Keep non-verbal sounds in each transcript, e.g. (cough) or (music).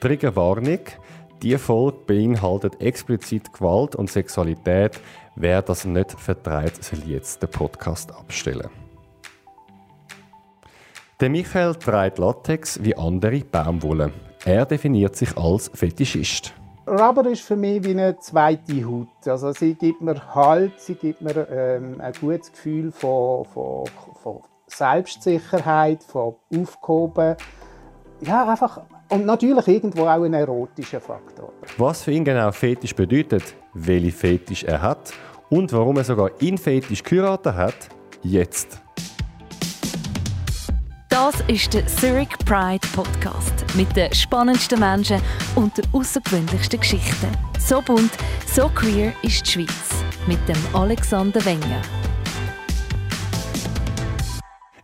Triggerwarnung. Die Folge beinhaltet explizit Gewalt und Sexualität. Wer das nicht vertreibt, soll jetzt den Podcast abstellen. Der Michael trägt Latex wie andere Baumwolle. Er definiert sich als Fetischist. Rubber ist für mich wie eine zweite Haut. Also sie gibt mir Halt, sie gibt mir ähm, ein gutes Gefühl von, von, von Selbstsicherheit, von Aufgehoben. Ja, einfach und natürlich irgendwo auch ein erotischer Faktor. Was für ihn genau Fetisch bedeutet, welche Fetisch er hat und warum er sogar in Fetisch geheiratet hat, jetzt. Das ist der Zurich Pride Podcast mit den spannendsten Menschen und den außergewöhnlichsten Geschichten. So bunt, so queer ist die Schweiz mit dem Alexander Wenger.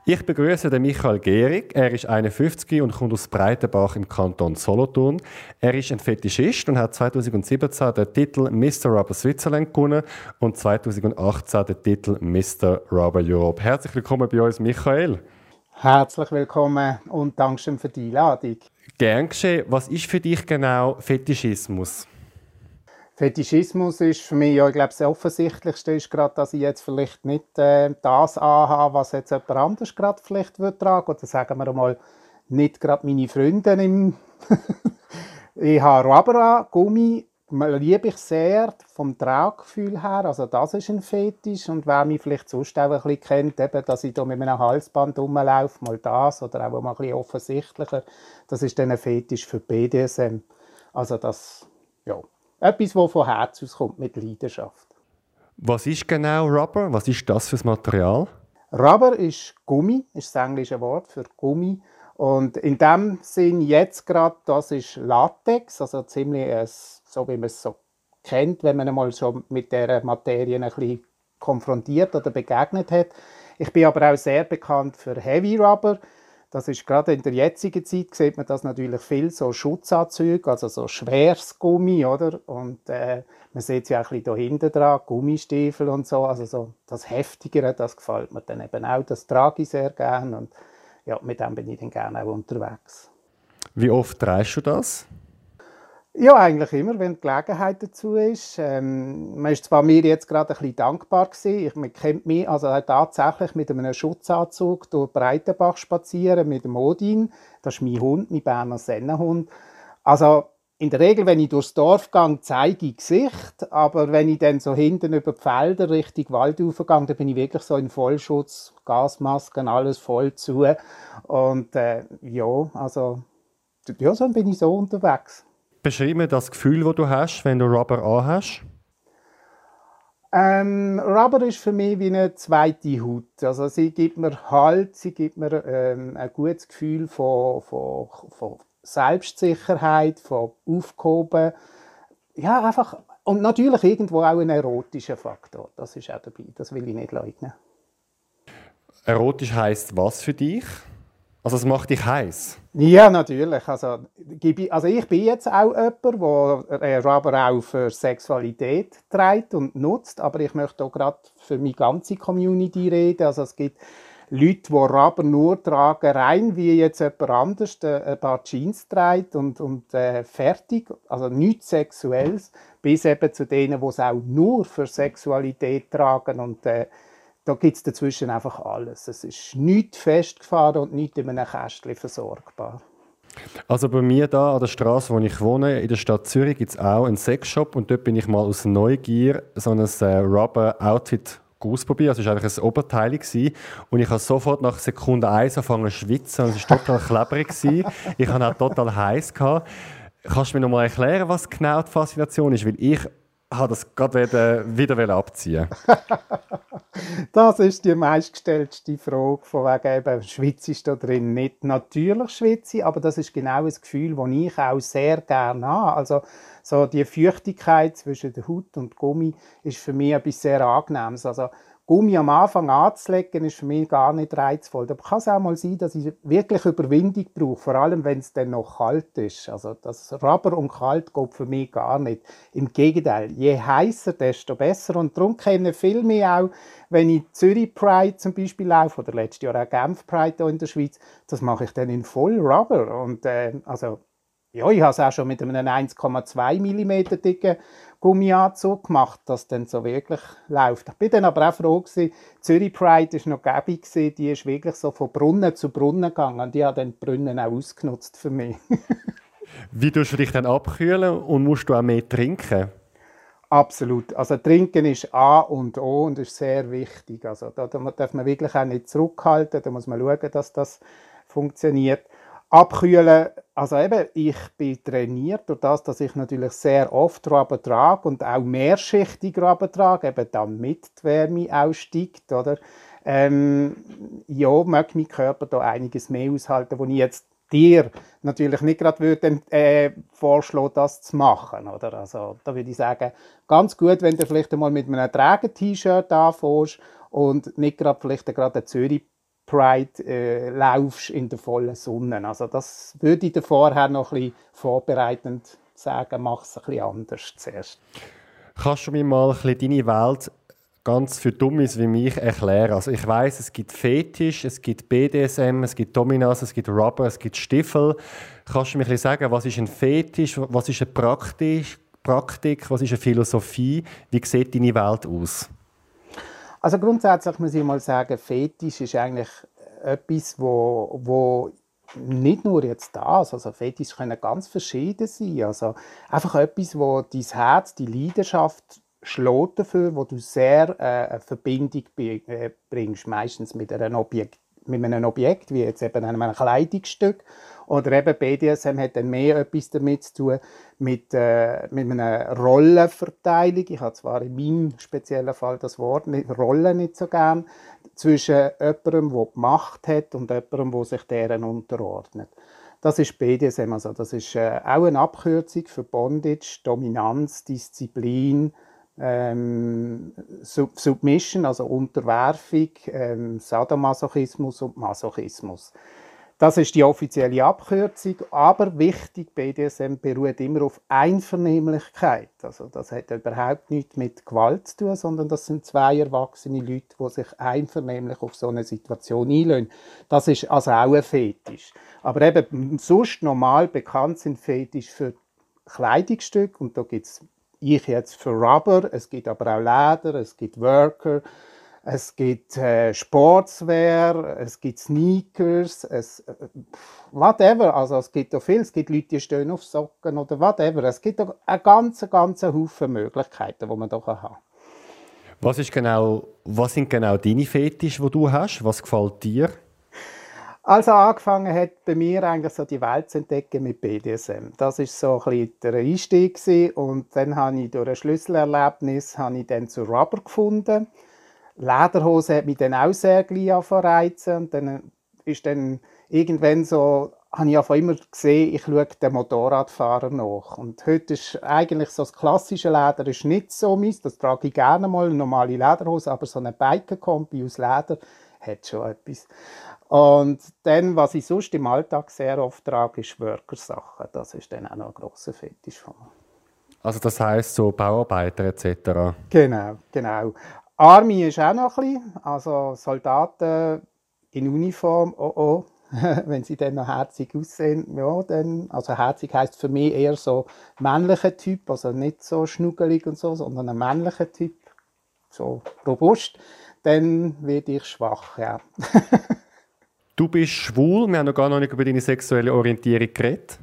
Ich begrüße den Michael Gehrig. Er ist 51 und kommt aus Breitenbach im Kanton Solothurn. Er ist ein Fetischist und hat 2017 den Titel Mr. Rubber Switzerland gewonnen und 2018 den Titel Mr. Rubber Europe. Herzlich willkommen bei uns, Michael. Herzlich willkommen und Dankeschön für die Einladung. Gern geschehen. Was ist für dich genau Fetischismus? Fetischismus ist für mich, ja, ich glaube, das Offensichtlichste ist gerade, dass ich jetzt vielleicht nicht äh, das anhabe, was jetzt jemand anderes gerade vielleicht würde tragen Oder sagen wir mal, nicht gerade meine Freunde im (laughs) Ich habe Rubber Gummi, liebe ich sehr vom Traggefühl her. Also das ist ein Fetisch. Und wer mich vielleicht sonst auch ein bisschen kennt, eben, dass ich da mit einem Halsband rumlaufe, mal das oder auch mal ein bisschen offensichtlicher, das ist dann ein Fetisch für BDSM. Also das, ja, etwas, das von Herz aus kommt, mit Leidenschaft. Was ist genau Rubber? Was ist das für ein Material? Rubber ist Gummi, ist das englische Wort für Gummi. Und in dem Sinn jetzt gerade, das ist Latex, also ziemlich äh, so, wie man es so kennt, wenn man einmal schon mit der Materie ein bisschen konfrontiert oder begegnet hat. Ich bin aber auch sehr bekannt für Heavy Rubber. Das ist gerade in der jetzigen Zeit sieht man das natürlich viel so Schutzanzüge, also so schweres Gummi, oder? Und äh, man sieht es ja auch ein bisschen hinten dran, Gummistiefel und so, also so das Heftigere, das gefällt mir dann eben auch, das trage ich sehr gerne und ja, mit dem bin ich dann gerne auch unterwegs. Wie oft trägst du das? Ja, eigentlich immer, wenn die Gelegenheit dazu ist. Ähm, man ist zwar mir jetzt gerade ein bisschen dankbar gewesen. Ich, man kennt mich also tatsächlich mit einem Schutzanzug durch Breitenbach spazieren mit dem Odin. Das ist mein Hund, mein Berner Sennenhund. Also in der Regel, wenn ich durchs Dorf gehe, zeige ich Gesicht, aber wenn ich dann so hinten über die Felder Richtung Wald gehe, dann bin ich wirklich so in Vollschutz, Gasmasken, alles voll zu. Und äh, ja, also ja, so bin ich so unterwegs. Beschreib mir das Gefühl, das du hast, wenn du Rubber anhast. Ähm, Rubber ist für mich wie eine zweite Haut. Also sie gibt mir Halt, sie gibt mir ähm, ein gutes Gefühl von, von, von Selbstsicherheit, von Aufgehoben. Ja, einfach. Und natürlich irgendwo auch ein erotischer Faktor. Das ist auch dabei. Das will ich nicht leugnen. Erotisch heißt was für dich? Also es macht dich heiß. Ja, natürlich. Also, also ich bin jetzt auch jemand, der äh, Rubber auch für Sexualität trägt und nutzt, aber ich möchte auch gerade für meine ganze Community reden. Also es gibt Leute, die Rubber nur tragen, rein wie jetzt jemand anders äh, ein paar Jeans trägt und, und äh, fertig, also nichts Sexuelles, bis eben zu denen, die es auch nur für Sexualität tragen und äh, da gibt es dazwischen einfach alles. Es ist nicht festgefahren und nicht in einem Kästchen versorgbar. Also bei mir da an der Straße, wo ich wohne, in der Stadt Zürich, gibt es auch einen Sexshop und dort bin ich mal aus Neugier so ein äh, Rubber-Outfit ausprobiert. Also es war einfach ein Oberteil gewesen. und ich habe sofort nach Sekunde 1 angefangen zu schwitzen und es war total klebrig. Ich hatte auch total heiß. Gehabt. Kannst du mir noch mal erklären, was genau die Faszination ist? Weil ich habe das gerade wieder, wieder abziehen. (laughs) das ist die meistgestellte Frage, von wegen eben, schwitze ich da drin nicht. Natürlich schwitze aber das ist genau das Gefühl, das ich auch sehr gerne habe. Also so die Feuchtigkeit zwischen der Haut und Gummi ist für mich etwas sehr Angenehmes. Also Gummi am Anfang anzulegen, ist für mich gar nicht reizvoll. Da kann es auch mal sein, dass ich wirklich Überwindung brauche, vor allem wenn es dann noch kalt ist. Also das Rubber und kalt geht für mich gar nicht. Im Gegenteil, je heißer, desto besser. Und darum kennen viele mich auch, wenn ich Zürich Pride zum Beispiel laufe, oder letztes Jahr auch Genf Pride hier in der Schweiz, das mache ich dann in voll Rubber. Und äh, also ja, ich habe es auch schon mit einem 1,2 mm dicken Gummianzug gemacht, dass dann so wirklich läuft. Ich bin dann aber auch froh gewesen, Zürich Pride ist noch gäbig gewesen, die ist wirklich so von Brunnen zu Brunnen gegangen und die hat dann die Brunnen auch ausgenutzt für mich. (laughs) Wie tust du dich dann abkühlen und musst du auch mehr trinken? Absolut. Also Trinken ist A und O und ist sehr wichtig. Also da darf man wirklich auch nicht zurückhalten. Da muss man schauen, dass das funktioniert. Abkühlen, also eben, ich bin trainiert durch das, dass ich natürlich sehr oft Raben trage und auch mehrschichtig Raben trage, eben damit die Wärme aussteigt, oder? Ähm, ja, mag mein Körper da einiges mehr aushalten, wo ich jetzt dir natürlich nicht gerade würde, äh, vorschlagen, das zu machen. Oder? Also, da würde ich sagen, ganz gut, wenn du vielleicht einmal mit einem Träger-T-Shirt anfängst und nicht gerade vielleicht gerade eine Zürich Pride äh, laufst in der vollen Sonne. Also das würde ich dir vorher noch ein bisschen vorbereitend sagen, mach es ein bisschen anders zuerst. Kannst du mir mal ein bisschen deine Welt ganz für Dummies wie mich erklären. Also ich weiß, es gibt Fetisch, es gibt BDSM, es gibt Dominas, es gibt Rubber, es gibt Stiefel. Kannst du mir ein sagen, was ist ein Fetisch, was ist eine Praktik, Praktik, was ist eine Philosophie? Wie sieht deine Welt aus? Also grundsätzlich muss ich mal sagen, Fetisch ist eigentlich etwas, wo, wo nicht nur jetzt das, also Fetisch können ganz verschieden sein. Also einfach etwas, wo dein Herz, die Leidenschaft schlägt dafür, wo du sehr äh, eine Verbindung äh, bringst, meistens mit, einem Objekt, mit einem Objekt, wie jetzt eben einem Kleidungsstück. Oder eben BDSM hat dann mehr etwas damit zu tun, mit, äh, mit einer Rollenverteilung. Ich habe zwar in meinem speziellen Fall das Wort nicht, Rolle nicht so gern, zwischen jemandem, der die Macht hat und jemandem, der sich deren unterordnet. Das ist BDSM, also das ist äh, auch eine Abkürzung für Bondage, Dominanz, Disziplin, ähm, Sub Submission, also Unterwerfung, ähm, Sadomasochismus und Masochismus. Das ist die offizielle Abkürzung, aber wichtig, BDSM beruht immer auf Einvernehmlichkeit. Also das hat überhaupt nichts mit Gewalt zu tun, sondern das sind zwei erwachsene Leute, die sich einvernehmlich auf so eine Situation einlösen. Das ist also auch ein Fetisch. Aber eben sonst normal bekannt sind Fetisch für Kleidungsstücke und da gibt es ich jetzt für Rubber, es gibt aber auch Leder, es gibt Worker, es gibt äh, Sportswear, es gibt Sneakers, es, äh, whatever, also es gibt auch viel, es gibt Leute, die stehen auf Socken oder whatever, es gibt auch einen ganzen, ganzen Haufen Möglichkeiten, die man da haben kann. Was, ist genau, was sind genau deine Fetische, die du hast? Was gefällt dir? Also angefangen hat bei mir eigentlich so die Welt zu entdecken mit BDSM. Das ist so ein bisschen der Einstieg und dann habe ich durch ein Schlüsselerlebnis habe ich dann zu Rubber gefunden. Lederhose hat mich dann auch sehr gleich reizen und dann ist dann irgendwann so habe ich einfach immer gesehen, ich schaue den Motorradfahrer nach. Und heute ist eigentlich so das klassische Leder ist nicht so meins, das trage ich gerne mal, eine normale Lederhose, aber so eine Biker-Kombi aus Leder hat schon etwas. Und dann, was ich sonst im Alltag sehr oft trage, ist Workersachen. Das ist dann auch noch ein grosser Fetisch von mir. Also das heißt so Bauarbeiter etc. Genau, genau. Army ist auch noch ein bisschen, also Soldaten in Uniform, oh oh, (laughs) wenn sie dann noch herzig aussehen, ja, dann, also herzig heißt für mich eher so männlicher Typ, also nicht so schnuggelig und so, sondern ein männlicher Typ, so robust, dann werde ich schwach, ja. Du bist schwul, wir haben noch gar noch nicht über deine sexuelle Orientierung geredet.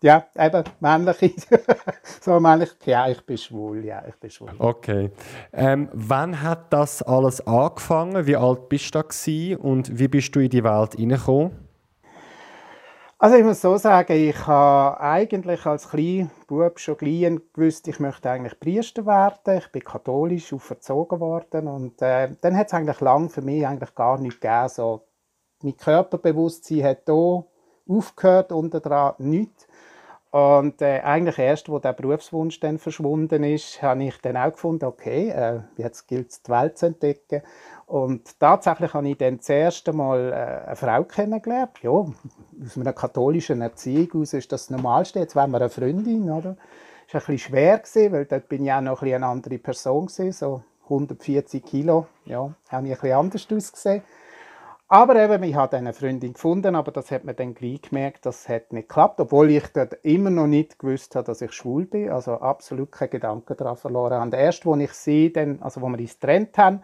Ja, eben, männlich. (laughs) so männlich, ja, ich bin schwul, ja, ich bin schwul. Okay. Ähm, wann hat das alles angefangen? Wie alt bist du da und wie bist du in die Welt hineingekommen? Also ich muss so sagen, ich habe eigentlich als kleiner Bub schon gleich gewusst, ich möchte eigentlich Priester werden. Ich bin katholisch auferzogen worden und äh, dann hat es eigentlich lang für mich eigentlich gar nicht gegeben, so mein Körperbewusstsein hat hier aufgehört, dran nichts. Und äh, eigentlich erst, wo der Berufswunsch dann verschwunden ist, habe ich dann auch gefunden, okay, äh, jetzt gilt es, die Welt zu entdecken. Und tatsächlich habe ich dann das erste Mal äh, eine Frau kennengelernt. Ja, aus einer katholischen Erziehung aus ist das Normalste. Jetzt wären wir eine Freundin, oder? Das war bisschen schwer, weil dort bin ich auch noch ein eine andere Person so 140 Kilo. Ja, habe ich bisschen anders ausgesehen. Aber eben, ich habe eine Freundin gefunden, aber das hat man dann gleich gemerkt, das hat nicht geklappt, obwohl ich dort immer noch nicht gewusst habe, dass ich schwul bin, also absolut keine Gedanken daran verloren habe. Erst, als ich sie dann, also wo wir uns getrennt haben,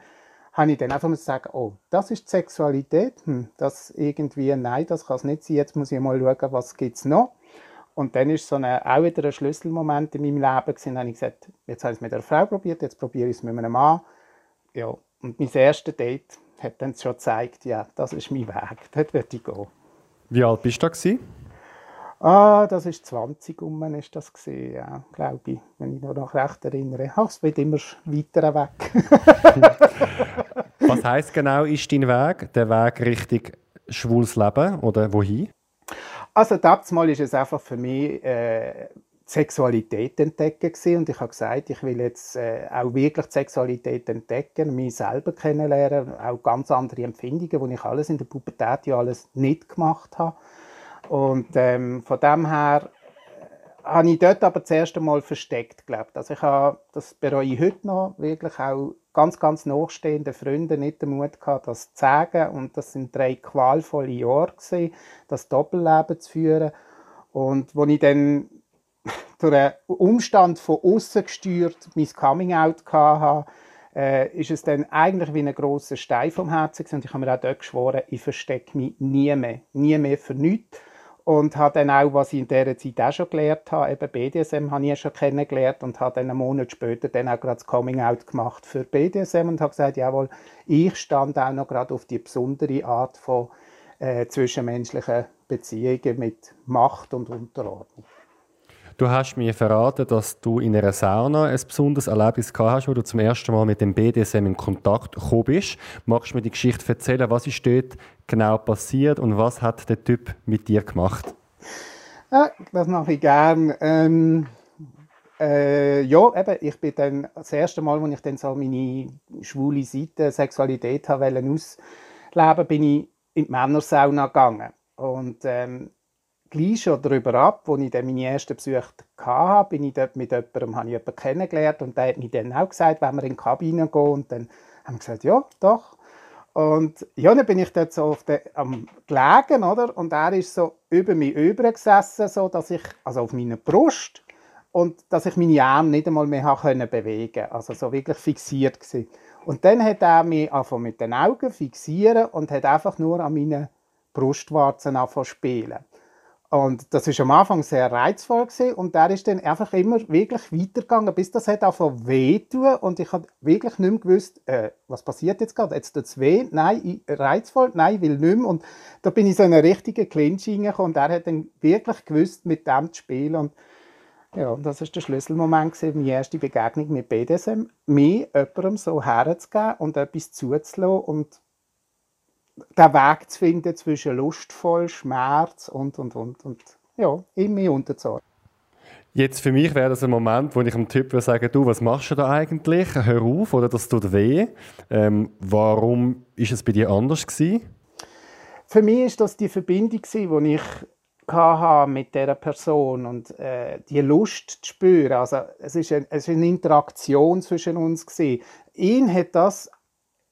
habe ich dann einfach mal sagen, oh, das ist die Sexualität, hm, das irgendwie, nein, das kann es nicht sein, jetzt muss ich mal schauen, was gibt es noch. Und dann ist so eine, auch wieder ein Schlüsselmoment in meinem Leben gewesen, habe ich gesagt, jetzt habe ich es mit einer Frau probiert, jetzt probiere ich es mit einem Mann. Ja, und mein erstes Date hat dann schon gezeigt, ja, das ist mein Weg, (laughs) dort würde ich gehen. Wie alt bist du da? Ah, das ist 20 um ist das gesehen, ja, glaube ich, wenn ich noch recht erinnere. Ach, es wird immer weiter weg. (laughs) Was heißt genau ist dein Weg? Der Weg Richtung schwules Leben oder wohin? Also damals war es einfach für mich äh, Sexualität entdecken und ich habe gesagt, ich will jetzt äh, auch wirklich die Sexualität entdecken, mich selber kennenlernen, auch ganz andere Empfindungen, wo ich alles in der Pubertät ja alles nicht gemacht habe. Und ähm, von dem her habe ich dort aber das erste Mal versteckt gelebt. Also ich habe, das bereue ich heute noch, wirklich auch ganz, ganz nachstehende Freunde nicht den Mut gehabt, das zu sagen. Und das sind drei qualvolle Jahre gewesen, das Doppelleben zu führen. Und wo ich dann (laughs) durch einen Umstand von außen gesteuert mein Coming-out hatte, äh, ist es dann eigentlich wie ein grosser Stein vom Herzen und ich habe mir auch dort geschworen, ich verstecke mich nie mehr, nie mehr für nichts und habe dann auch, was ich in dieser Zeit auch schon gelernt habe, eben BDSM habe ich ja schon kennengelernt und habe dann einen Monat später dann auch gerade das Coming-out gemacht für BDSM und habe gesagt, jawohl, ich stand auch noch gerade auf die besondere Art von äh, zwischenmenschlichen Beziehungen mit Macht und Unterordnung. Du hast mir verraten, dass du in einer Sauna ein besonderes Erlebnis gehabt hast, wo du zum ersten Mal mit dem BDSM in Kontakt gekommen bist. Magst du mir die Geschichte erzählen? Was ist dort genau passiert und was hat der Typ mit dir gemacht? Ja, das mache ich gerne. Ähm, äh, ja, eben, ich bin dann das erste Mal, als ich dann so meine schwule Seite, Sexualität habe ausleben, bin ich in die Männersauna gegangen. Und ähm, gleich schon darüber ab, als ich dann meine ersten Besuche hatte, bin ich dort mit jemandem, habe ich jemanden kennengelernt und der hat mir dann auch gesagt, wenn wir in die Kabine gehen und dann haben wir gesagt, ja, doch. Und ja, dann bin ich dort so auf der, am gelegen, oder? Und er ist so über mich übergesessen, so dass ich, also auf meiner Brust, und dass ich meine Arme nicht einmal mehr können bewegen Also so wirklich fixiert gewesen. Und dann hat er mich einfach mit den Augen fixieren und hat einfach nur an meinen Brustwarzen angefangen spielen. Und das ist am Anfang sehr reizvoll gewesen. und der ist dann einfach immer wirklich weitergegangen, bis das hat angefangen wehtun und ich habe wirklich nicht mehr gewusst, äh, was passiert jetzt gerade, jetzt tut es weh, nein, reizvoll, nein, will nicht mehr. Und da bin ich so in einen richtigen Clinch hineingekommen. Und er hat dann wirklich gewusst, mit dem zu spielen. Und ja, das ist der Schlüsselmoment gewesen, meine erste Begegnung mit BDSM, mir jemandem so herzugeben und etwas zuzulassen und den Weg zu finden zwischen lustvoll, Schmerz und, und, und, und ja, immer unterzuordnen. Jetzt für mich wäre das ein Moment, wo ich einem Typ würde sagen, du, was machst du da eigentlich? Hör auf, oder das tut weh. Ähm, warum ist es bei dir anders gewesen? Für mich ist das die Verbindung die ich hatte mit dieser Person und äh, die Lust zu spüren. Also es ist, eine, es ist eine Interaktion zwischen uns gewesen. Ihn hat das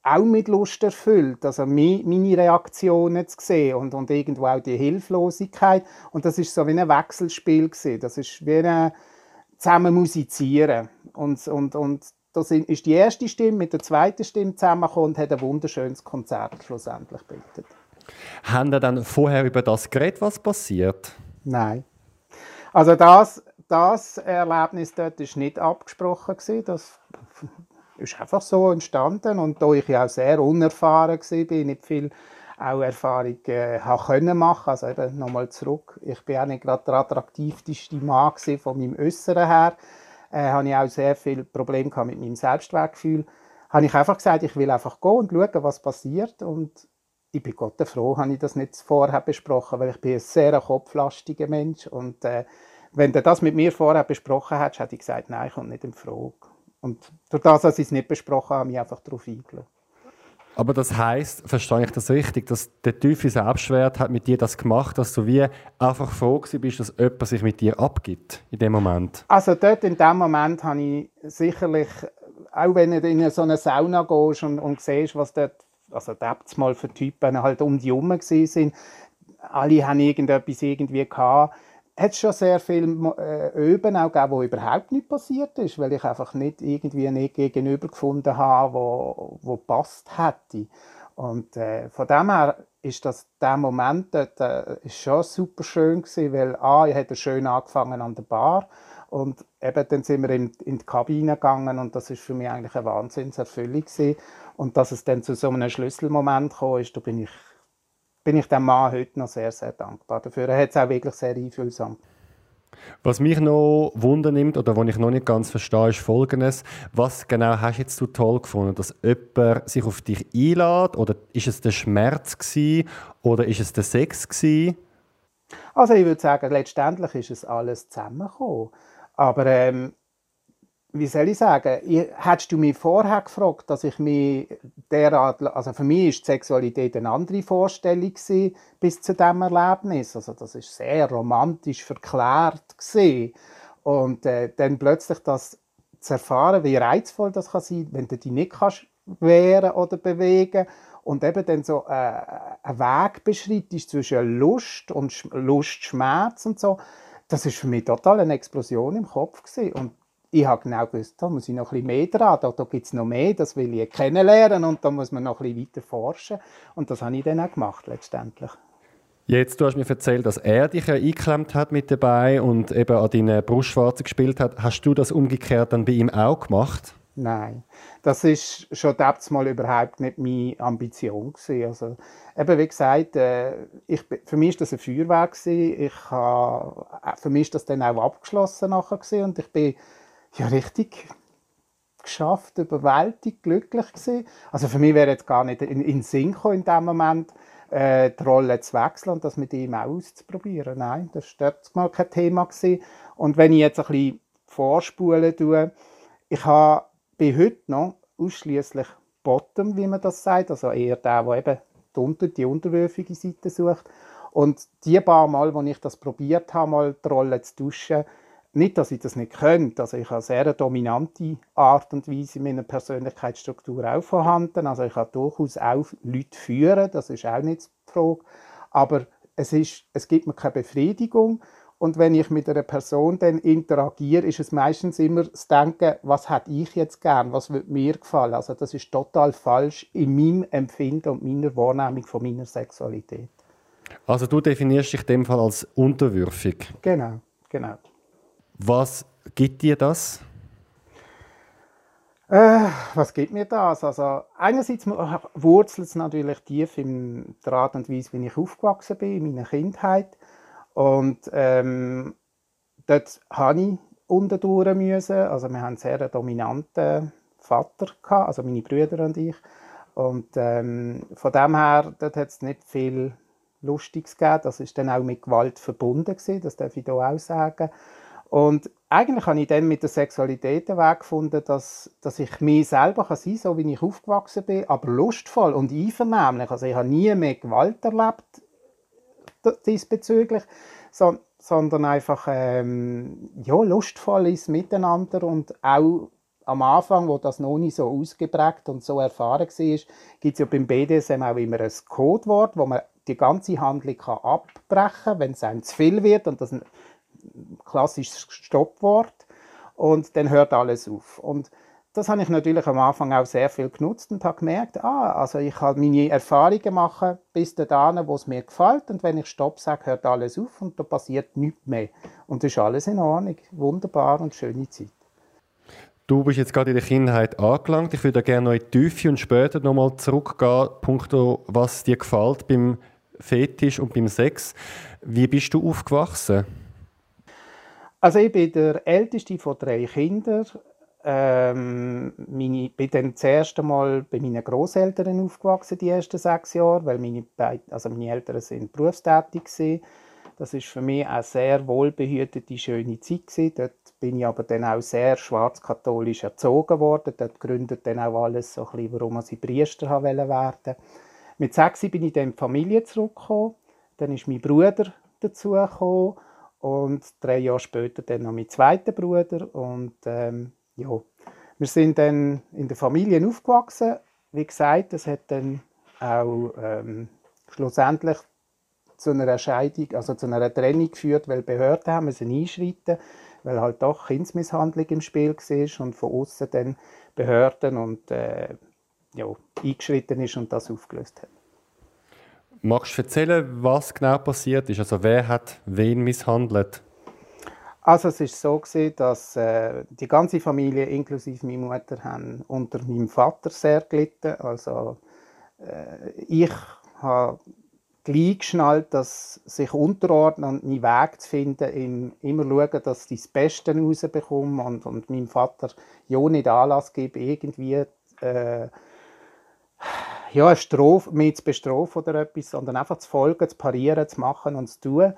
auch mit Lust erfüllt, also meine Reaktionen zu sehen und, und irgendwo auch die Hilflosigkeit und das ist so wie ein Wechselspiel gewesen. das ist wie ein zusammen musizieren und, und, und das ist die erste Stimme mit der zweiten Stimme zusammengekommen und hat ein wunderschönes Konzert schlussendlich gebildet. Haben Sie dann vorher über das geredet, was passiert? Nein. Also das, das Erlebnis dort ist nicht abgesprochen gewesen. Das ist einfach so entstanden und da ich ja auch sehr unerfahren war, nicht viel auch Erfahrung äh, können machen also eben nochmal zurück. Ich bin auch nicht gerade der attraktivste Mann von meinem Äußeren her. Äh, habe ich auch sehr viel Probleme mit meinem Selbstwertgefühl. Habe ich einfach gesagt ich will einfach gehen und schauen was passiert. Und ich bin Gott froh, habe ich das nicht vorher besprochen, weil ich bin ein sehr kopflastiger Mensch. Und äh, wenn du das mit mir vorher besprochen hättest, hätte ich gesagt, nein, ich komme nicht in Frage. Und durch das, dass ich es nicht besprochen habe, habe ich einfach darauf eingeladen. Aber das heißt, verstehe ich das richtig, dass der tiefe Selbstwert hat mit dir das gemacht, dass du wie einfach froh bist, dass jemand sich mit dir abgibt in dem Moment? Also dort in dem Moment habe ich sicherlich, auch wenn du in so eine Sauna gehst und, und siehst, was dort also das mal für Typen halt um die herum sind. Alle haben irgendetwas irgendwie gehabt. Es schon sehr viel äh, Öben auch gegeben, wo überhaupt nicht passiert ist, weil ich einfach nicht irgendwie nicht gegenüber gefunden habe, wo, wo passt hätte. Und äh, von dem her ist das der Moment dort, äh, ist schon super schön gewesen, weil a, ich hätte schön angefangen an der Bar und eben dann sind wir in, in die Kabine gegangen und das ist für mich eigentlich eine Wahnsinnserfüllung gewesen. Und dass es dann zu so einem Schlüsselmoment kam, ist, da bin ich, bin ich dem Mann heute noch sehr, sehr dankbar dafür. Er hat es auch wirklich sehr einfühlsam was mich noch wundernimmt oder was ich noch nicht ganz verstehe, ist Folgendes. Was genau hast du jetzt du toll gefunden? Dass jemand sich auf dich einlädt? Oder ist es der Schmerz gewesen? Oder ist es der Sex gewesen? Also ich würde sagen, letztendlich ist es alles zusammengekommen. Aber ähm, wie soll ich sagen, hättest du mich vorher gefragt, dass ich mich derart, also für mich ist Sexualität eine andere Vorstellung gewesen, bis zu diesem Erlebnis. Also das ist sehr romantisch verklärt gewesen. Und äh, dann plötzlich das zu erfahren, wie reizvoll das kann sein, wenn du dich nicht kannst wehren oder bewegen und eben dann so äh, ein Weg beschreitest zwischen Lust und Lust, Schmerz und so. Das ist für mich total eine Explosion im Kopf gewesen. und ich habe genau gewusst, da muss ich noch ein bisschen mehr dran, da, da gibt es noch mehr, das will ich kennenlernen und da muss man noch ein bisschen weiter forschen. Und das habe ich dann auch gemacht letztendlich. Jetzt, du hast mir erzählt, dass er dich eingeklemmt hat mit dabei und eben an deinen Brustwarzen gespielt hat. Hast du das umgekehrt dann bei ihm auch gemacht? Nein, das ist schon damals mal überhaupt nicht meine Ambition gewesen. Also eben wie gesagt, äh, ich, für mich ist das ein Feuerwerk gewesen. Ich habe, äh, für mich ist das dann auch abgeschlossen nachher gewesen. und ich bin ja richtig geschafft, überwältigt, glücklich gewesen. Also für mich wäre jetzt gar nicht in, in Sinn gekommen, in dem Moment äh, die Rolle zu wechseln und das mit ihm auch auszuprobieren. Nein, das war mal kein Thema gewesen. Und wenn ich jetzt ein bisschen vorspulen tue, ich habe bei heute noch ausschließlich Bottom, wie man das sagt, also eher der, der eben die, unter, die unterwürfige Seite sucht. Und die paar Mal, wo ich das probiert habe, mal die Rolle zu duschen, nicht, dass ich das nicht könnte. Also ich habe eine sehr dominante Art und Weise in meiner Persönlichkeitsstruktur auch vorhanden. Also ich kann durchaus auch Leute führen, das ist auch nicht die Frage. Aber es, ist, es gibt mir keine Befriedigung. Und wenn ich mit einer Person dann interagiere, ist es meistens immer das Denken, was hätte ich jetzt gern, was würde mir gefallen. Also das ist total falsch in meinem Empfinden und meiner Wahrnehmung von meiner Sexualität. Also du definierst dich in dem Fall als unterwürfig? Genau, genau. Was gibt dir das? Äh, was gibt mir das? Also einerseits wurzelt es natürlich tief in der Art und Weise, wie ich aufgewachsen bin, in meiner Kindheit. Und ähm, dort habe ich unterdurch müssen. Also wir haben einen sehr dominanten Vater gehabt, also meine Brüder und ich. Und ähm, von dem her, dort hat es nicht viel Lustiges gegeben. Das ist dann auch mit Gewalt verbunden gewesen, das darf ich hier auch sagen. Und eigentlich habe ich dann mit der Sexualität den Weg gefunden, dass, dass ich mich selber kann sein kann, so wie ich aufgewachsen bin, aber lustvoll und einvernehmlich. Also ich habe nie mehr Gewalt erlebt diesbezüglich, so, sondern einfach ähm, ja, lustvolles Miteinander und auch am Anfang, wo das noch nicht so ausgeprägt und so erfahren war, gibt es ja beim BDSM auch immer ein Codewort, wo man die ganze Handlung kann abbrechen kann, wenn es einem zu viel wird und das klassisches Stoppwort und dann hört alles auf. Und das habe ich natürlich am Anfang auch sehr viel genutzt und habe gemerkt, ah, also ich habe meine Erfahrungen machen bis dahin, wo es mir gefällt und wenn ich Stopp sage, hört alles auf und da passiert nichts mehr. Und das ist alles in Ordnung. Wunderbar und schöne Zeit. Du bist jetzt gerade in der Kindheit angelangt. Ich würde gerne noch in die Tiefe und später nochmal zurückgehen, punkto was dir gefällt beim Fetisch und beim Sex. Wie bist du aufgewachsen? Also ich bin der älteste von drei Kindern. Ähm, meine, bin dann das erste Mal bei meinen Großeltern aufgewachsen, die ersten sechs Jahre, weil meine, also meine Eltern sind berufstätig waren. Das ist für mich eine sehr wohlbehütete, schöne Zeit gewesen. Dort bin ich aber dann auch sehr schwarzkatholisch erzogen worden. Dort gründet dann auch alles so ein bisschen, warum ich Priester werden wollte. Mit sechs bin ich dann in die Familie zurückgekommen. Dann ist mein Bruder dazugekommen und drei Jahre später dann noch mein zweiter Bruder und ähm, ja, wir sind dann in der Familie aufgewachsen. Wie gesagt, es hat dann auch ähm, schlussendlich zu einer Scheidung, also zu einer Trennung geführt, weil Behörden haben müssen einschreiten, weil halt doch Kindsmisshandlung im Spiel war und von außen dann Behörden und äh, ja, eingeschritten ist und das aufgelöst hat. Magst du erzählen, was genau passiert ist? Also wer hat wen misshandelt? Also es ist so gewesen, dass äh, die ganze Familie inklusive meiner Mutter haben unter meinem Vater sehr gelitten. Also äh, ich habe gleich geschnallt, dass sich unterordnen und meinen Weg zu finden, im, immer schauen, dass ich das Beste rausbekomme und, und meinem Vater ja nicht Anlass gebe, irgendwie äh, ja, eine Strophe, mich zu bestrafen oder etwas, sondern einfach zu folgen, zu parieren, zu machen und zu tun,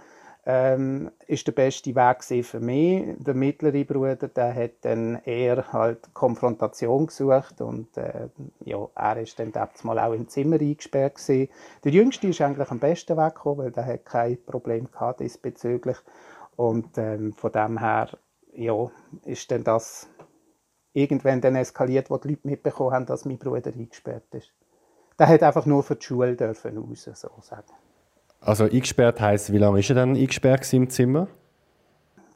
ähm, ist der beste Weg für mich. Der mittlere Bruder, der hat dann eher halt Konfrontation gesucht und äh, ja, er ist dann mal auch im Zimmer eingesperrt gewesen. Der Jüngste ist eigentlich am besten weggekommen, weil der hat kein Problem gehabt diesbezüglich und ähm, von dem her ja, ist dann das irgendwann dann eskaliert, wo die Leute mitbekommen haben, dass mein Bruder eingesperrt ist. Der hat einfach nur für die Schule dürfen raus, so sagen. Also eingesperrt heisst, wie lange ist er dann eingesperrt im Zimmer?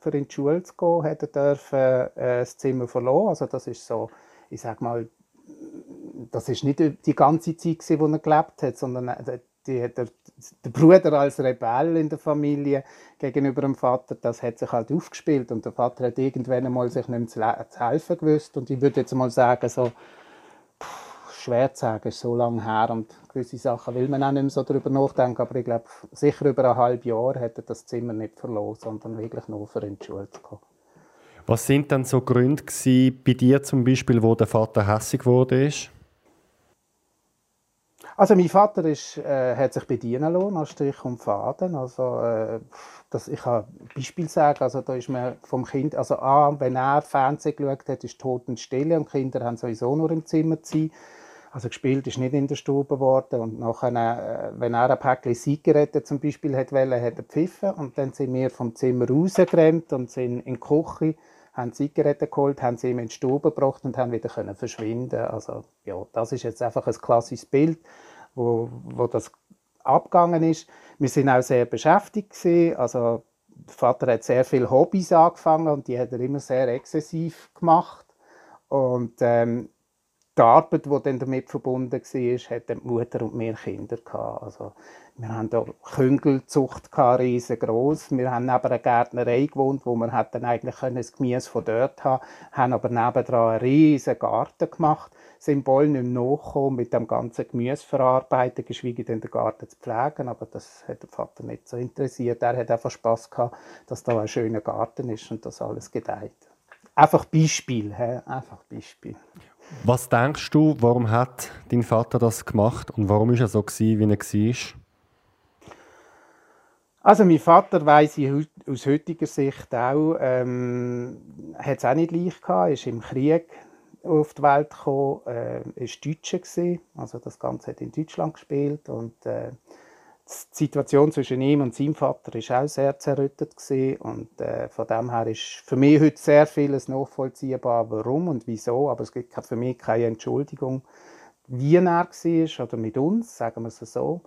Für in die Schule zu gehen, hat er dürfen, äh, das Zimmer verloren. Also das ist so, ich sag mal, das ist nicht die ganze Zeit, gewesen, wo er gelebt hat, sondern äh, die, der, der Bruder als Rebell in der Familie gegenüber dem Vater, das hat sich halt aufgespielt und der Vater hat irgendwann einmal sich nicht mehr zu helfen gewusst und ich würde jetzt mal sagen so schwer zu sagen, ist so lange her und gewisse Sachen will man auch nicht mehr so darüber nachdenken, aber ich glaube, sicher über ein halbes Jahr hätte das Zimmer nicht verloren, sondern wirklich nur für in die Schule. Was sind dann so Gründe bei dir zum Beispiel, wo der Vater hässig wurde? Also mein Vater ist, äh, hat sich bedienen lassen, als Strich und Faden. Also, äh, das, ich kann ein Beispiel sagen, also da ist man vom Kind, also A, wenn er Fernsehen geschaut hat, ist Totenstille und Kinder haben sowieso nur im Zimmer zu sein. Also gespielt ist nicht in der Stube geworden und nachher, äh, wenn er ein Päckchen Zigaretten zum Beispiel hat wollte, hat er pfiffen und dann sind wir vom Zimmer rausgerannt und sind in die Küche, haben Zigaretten geholt, haben sie ihm in die Stube gebracht und haben wieder können verschwinden. Also ja, das ist jetzt einfach ein klassisches Bild, wo, wo das abgegangen ist. Wir sind auch sehr beschäftigt gewesen. Also der Vater hat sehr viele Hobbys angefangen und die hat er immer sehr exzessiv gemacht und ähm, die Arbeit, die dann damit verbunden war, hatten die Mutter und wir Kinder. Also, wir hatten da Küngelzucht, riesengroß. Wir haben neben einer Gärtnerei gewohnt, wo wir dann eigentlich das Gemüse von dort haben haben aber nebendran einen riesigen Garten gemacht, sind bald nicht mehr nachgekommen mit dem ganzen Gemüse verarbeiten, geschweige denn den Garten zu pflegen, aber das hat der Vater nicht so interessiert. Er hat einfach Spass gehabt, dass da ein schöner Garten ist und das alles gedeiht. Einfach Beispiel, he? einfach Beispiel. Was denkst du, warum hat dein Vater das gemacht und warum ist er so gewesen, wie er war? Also mein Vater weiß ich aus heutiger Sicht auch, ähm, hat es auch nicht leicht gehabt, ist im Krieg auf die Welt gekommen, äh, ist Deutscher gewesen, also das Ganze hat in Deutschland gespielt und äh, die Situation zwischen ihm und seinem Vater ist auch sehr zerrüttet und äh, von dem her ist für mich heute sehr vieles nachvollziehbar, warum und wieso, aber es gibt für mich keine Entschuldigung, wie er war oder mit uns, sagen wir es so.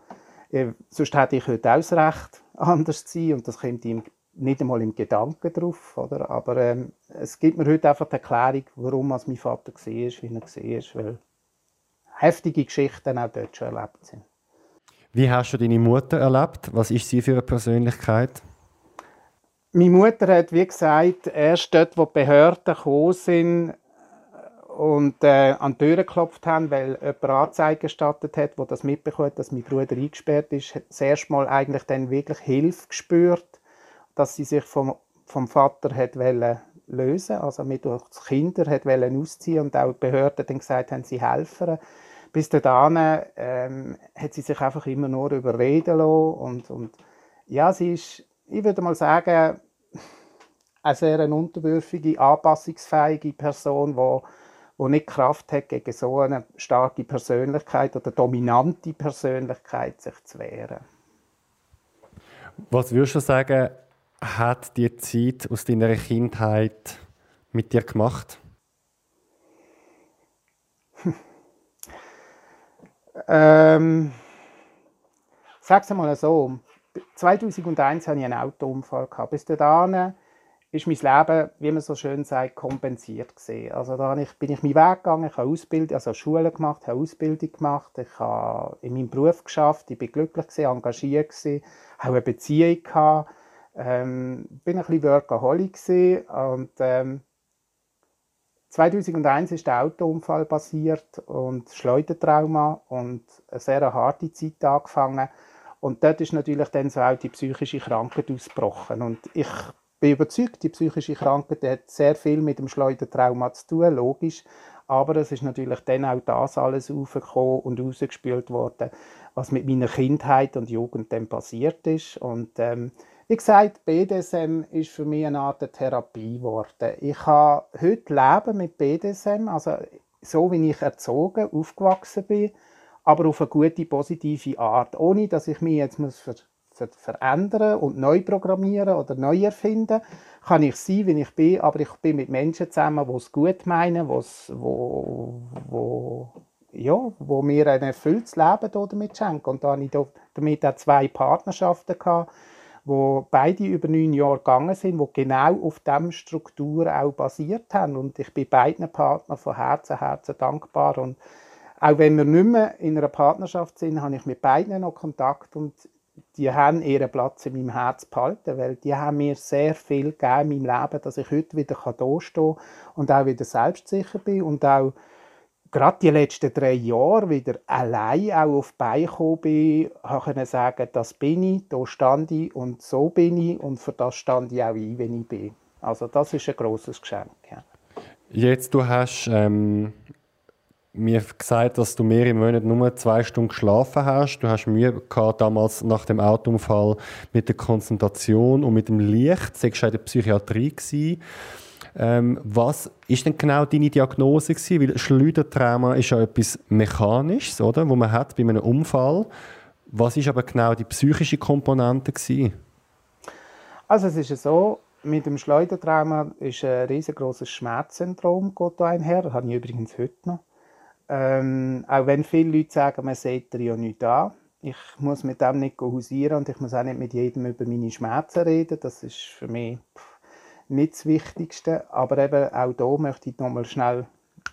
Äh, sonst hätte ich heute auch das Recht, (laughs) anders zu sein und das kommt ihm nicht einmal im Gedanken drauf, oder? aber ähm, es gibt mir heute einfach die Erklärung, warum mein Vater war, wie er war, weil heftige Geschichten auch dort schon erlebt sind. Wie hast du deine Mutter erlebt? Was ist sie für eine Persönlichkeit? Meine Mutter hat, wie gesagt, erst dort, wo die Behörden gekommen sind und äh, an die Türen geklopft haben, weil jemand Anzeige gestattet hat, wo das mitbekommt, dass mein Bruder eingesperrt ist, das erste Mal eigentlich dann wirklich Hilfe gespürt, dass sie sich vom, vom Vater hat lösen also mit durch die Kinder hat ausziehen und auch die Behörden dann gesagt haben, sie helfen bis dahin ähm, hat sie sich einfach immer nur überreden lassen und, und ja, sie ist, ich würde mal sagen, eine sehr unterwürfige, anpassungsfähige Person, die wo nicht Kraft hat, gegen so eine starke Persönlichkeit oder dominante Persönlichkeit sich zu wehren. Was würdest du sagen, hat die Zeit aus deiner Kindheit mit dir gemacht? Ähm, sag's mal so. 2001 hatte ich einen Autounfall. Gehabt. Bis dahin ist mein Leben, wie man so schön sagt, kompensiert gesehen. Also da bin ich meinen Weg gegangen, ich habe Ausbildung, also Schule gemacht, habe Ausbildung gemacht, ich habe in meinem Beruf geschafft, ich bin glücklich gewesen, engagiert gewesen, habe eine Beziehung gehabt, ähm, bin ein bisschen Workaholic gewesen und ähm, 2001 ist der Autounfall passiert und Schleudertrauma und eine sehr harte Zeit angefangen. Und dort ist natürlich dann so auch die psychische Krankheit ausgebrochen. Und ich bin überzeugt, die psychische Krankheit hat sehr viel mit dem Schleudertrauma zu tun, logisch. Aber es ist natürlich dann auch das alles aufgekommen und rausgespült worden, was mit meiner Kindheit und Jugend dann passiert ist. Und ähm, wie gesagt, BDSM ist für mich eine Art Therapie geworden. Ich kann heute leben mit BDSM, also so wie ich erzogen, aufgewachsen bin, aber auf eine gute, positive Art, ohne dass ich mich jetzt muss ver ver verändern und neu programmieren oder neu erfinden. Kann ich sein, wie ich bin, aber ich bin mit Menschen zusammen, die es gut meinen, wo's, wo, wo, ja, wo mir ein erfülltes Leben damit schenken. Und da hatte ich damit auch zwei Partnerschaften gehabt wo beide über neun Jahre gegangen sind, wo genau auf dieser Struktur auch basiert haben. Und ich bin beiden Partnern von Herzen, Herzen dankbar. Und auch wenn wir nicht mehr in einer Partnerschaft sind, habe ich mit beiden noch Kontakt und die haben ihren Platz in meinem Herz behalten, weil die haben mir sehr viel gegeben in meinem Leben, dass ich heute wieder dastehen kann und auch wieder selbstsicher bin und auch gerade die letzten drei Jahre wieder allein auch auf die Beine gekommen bin, konnte sagen, das bin ich, da stand ich und so bin ich und für das stand ich auch ein, wenn ich bin. Also das ist ein großes Geschenk. Ja. Jetzt, du hast ähm, mir gesagt, dass du mehr im Monat nur zwei Stunden geschlafen hast. Du hast Mühe gehabt, damals nach dem Autounfall mit der Konzentration und mit dem Licht. Du warst in der Psychiatrie. Gewesen. Ähm, was ist denn genau deine Diagnose gewesen? Weil Schleudertrauma ist ja etwas Mechanisches, oder? Wo man hat bei einem Unfall. Was ist aber genau die psychische Komponente gewesen? Also es ist so, mit dem Schleudertrauma ist ein riesengroßes Schmerzsyndrom geht da einher. Das habe ich übrigens heute noch. Ähm, auch wenn viele Leute sagen, man sieht ja nicht da. Ich muss mit dem nicht hausieren und ich muss auch nicht mit jedem über meine Schmerzen reden. Das ist für mich pff, nicht das Wichtigste. Aber eben auch hier möchte ich nochmal schnell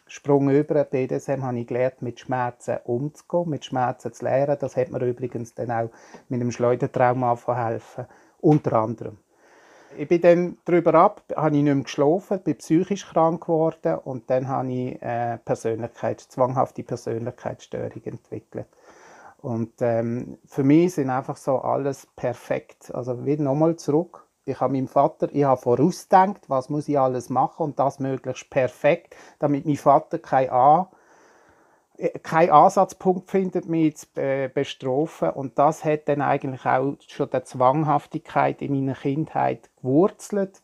Sprung über. BDSM habe ich gelernt, mit Schmerzen umzugehen, mit Schmerzen zu lernen. Das hat mir übrigens dann auch mit dem Schleudertrauma helfen. Unter anderem. Ich bin dann darüber ab, habe ich nicht mehr geschlafen, bin psychisch krank geworden und dann habe ich äh, Persönlichkeit, zwanghafte Persönlichkeitsstörung entwickelt. Und ähm, für mich sind einfach so alles perfekt. Also wieder nochmal zurück ich habe meinem Vater, ich habe vorausgedacht, was muss ich alles machen und das möglichst perfekt, damit mein Vater kein A äh, keinen Ansatzpunkt findet, mich zu bestrafen. Und das hat dann eigentlich auch schon der Zwanghaftigkeit in meiner Kindheit gewurzelt,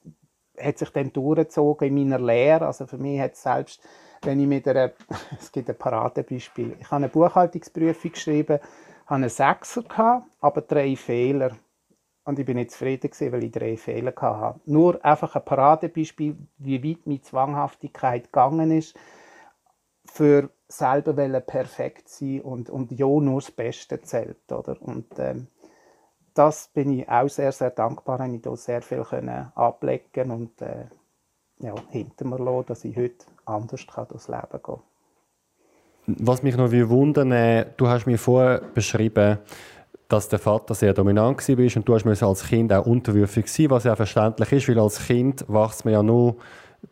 hat sich dann durchgezogen in meiner Lehre. Also für mich hat selbst, wenn ich mit einer, (laughs) es gibt ein Paradebeispiel, ich habe eine Buchhaltungsprüfung geschrieben, habe einen Sechser gehabt, aber drei Fehler. Und ich bin nicht zufrieden, gewesen, weil ich drei Fehler hatte. Nur einfach ein Paradebeispiel, wie weit meine Zwanghaftigkeit gegangen ist, für selber perfekt sein und, und ja nur das Beste zählt. Oder? Und ähm, das bin ich auch sehr, sehr dankbar, dass ich da sehr viel können ablegen und äh, ja, hinter mir lassen, dass ich heute anders kann durchs Leben gehen kann. Was mich noch wundern äh, du hast mir vorher beschrieben, dass der Vater sehr dominant war und du hast als Kind auch unterwürfig sein, was ja verständlich ist, weil als Kind wächst man ja nur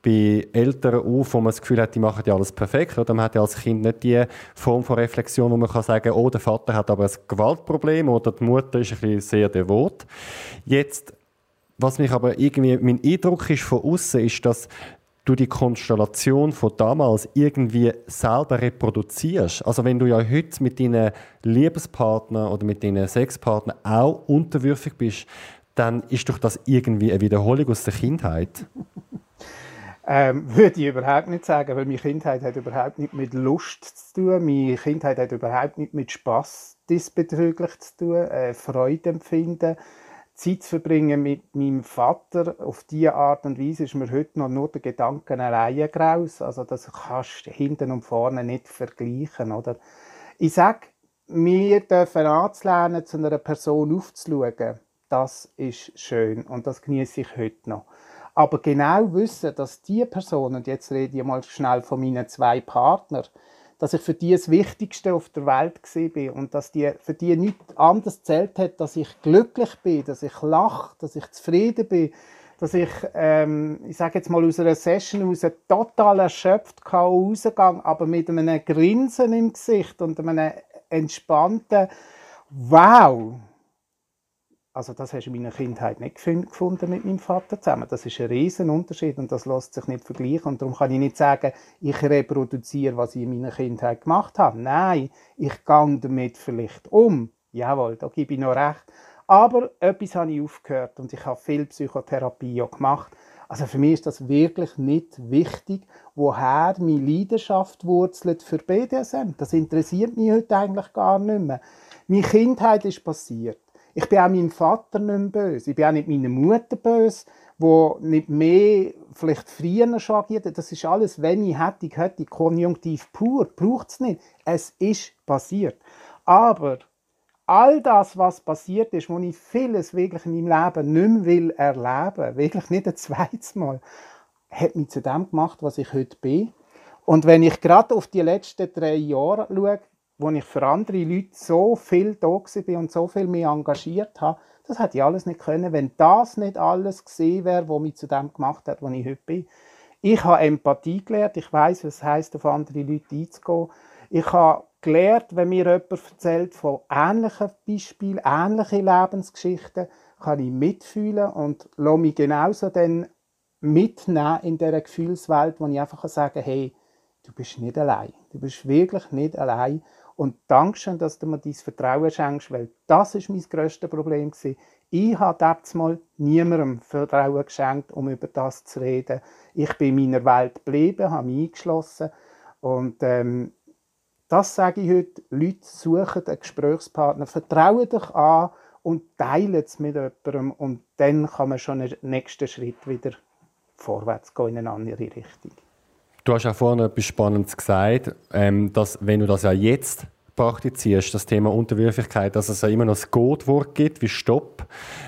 bei Eltern auf, wo man das Gefühl hat, die machen ja alles perfekt. Oder man hat ja als Kind nicht die Form von Reflexion, wo man kann sagen oh, der Vater hat aber ein Gewaltproblem oder die Mutter ist ein bisschen sehr devot. Jetzt, was mich aber irgendwie, mein Eindruck ist von außen, ist, dass du die Konstellation von damals irgendwie selber reproduzierst. Also wenn du ja heute mit deinen Liebespartnern oder mit deinen Sexpartnern auch unterwürfig bist, dann ist doch das irgendwie eine Wiederholung aus der Kindheit. Ähm, würde ich überhaupt nicht sagen, weil meine Kindheit hat überhaupt nicht mit Lust zu tun, meine Kindheit hat überhaupt nicht mit Spaß diesbezüglich zu tun, äh, Freude empfinden. Zeit zu verbringen mit meinem Vater auf diese Art und Weise ist mir heute noch nur der Gedanken alleine graus. Also das kannst du hinten und vorne nicht vergleichen, oder? Ich sage, wir dürfen anzulernen, zu einer Person aufzuschauen, das ist schön und das genieße ich heute noch. Aber genau wissen, dass die Person, und jetzt rede ich mal schnell von meinen zwei Partnern, dass ich für die das Wichtigste auf der Welt bin und dass die für die nichts anderes zählt hat, dass ich glücklich bin, dass ich lache, dass ich zufrieden bin, dass ich, ähm, ich sage jetzt mal aus einer Session aus total erschöpft rausgegangen, aber mit einem Grinsen im Gesicht und einem entspannten Wow, also das hast du in meiner Kindheit nicht gefunden mit meinem Vater zusammen. Das ist ein riesen Unterschied und das lässt sich nicht vergleichen. Und darum kann ich nicht sagen, ich reproduziere, was ich in meiner Kindheit gemacht habe. Nein, ich gehe damit vielleicht um. Jawohl, da gebe ich noch recht. Aber etwas habe ich aufgehört und ich habe viel Psychotherapie auch gemacht. Also für mich ist das wirklich nicht wichtig, woher meine Leidenschaft wurzelt für BDSM. Das interessiert mich heute eigentlich gar nicht mehr. Meine Kindheit ist passiert. Ich bin auch meinem Vater nicht mehr böse. Ich bin auch nicht meiner Mutter böse, wo nicht mehr vielleicht früher schon agiert. Das ist alles, wenn ich hätte, hätte, konjunktiv pur. Braucht es nicht. Es ist passiert. Aber all das, was passiert ist, wo ich vieles wirklich in meinem Leben nicht mehr will erleben, wirklich nicht ein zweites Mal, hat mich zu dem gemacht, was ich heute bin. Und wenn ich gerade auf die letzten drei Jahre schaue, wo ich für andere Leute so viel da war und so viel mich engagiert habe, das hätte ich alles nicht können, wenn das nicht alles gesehen wäre, was mich zu dem gemacht hat, wo ich heute bin. Ich habe Empathie gelernt, ich weiß, was es heisst, auf andere Leute einzugehen. Ich habe gelernt, wenn mir jemand erzählt von ähnlichen Beispielen, ähnlichen Lebensgeschichten, kann ich mitfühlen und lasse mich genauso dann mitnehmen in dieser Gefühlswelt, wo ich einfach sagen kann, hey, du bist nicht allein. Du bist wirklich nicht allein. Und Dankeschön, dass du mir dein Vertrauen schenkst, weil das ist mein grösstes Problem gewesen. Ich habe damals mal niemandem Vertrauen geschenkt, um über das zu reden. Ich bin in meiner Welt geblieben, habe mich eingeschlossen. Und ähm, das sage ich heute. Leute suchen einen Gesprächspartner, vertrauen dich an und teilen es mit jemandem. Und dann kann man schon einen nächsten Schritt wieder vorwärts gehen in eine andere Richtung. Du hast ja vorhin etwas Spannendes gesagt, ähm, dass wenn du das ja jetzt praktizierst, das Thema Unterwürfigkeit, dass es ja immer noch ein Codewort gibt wie Stopp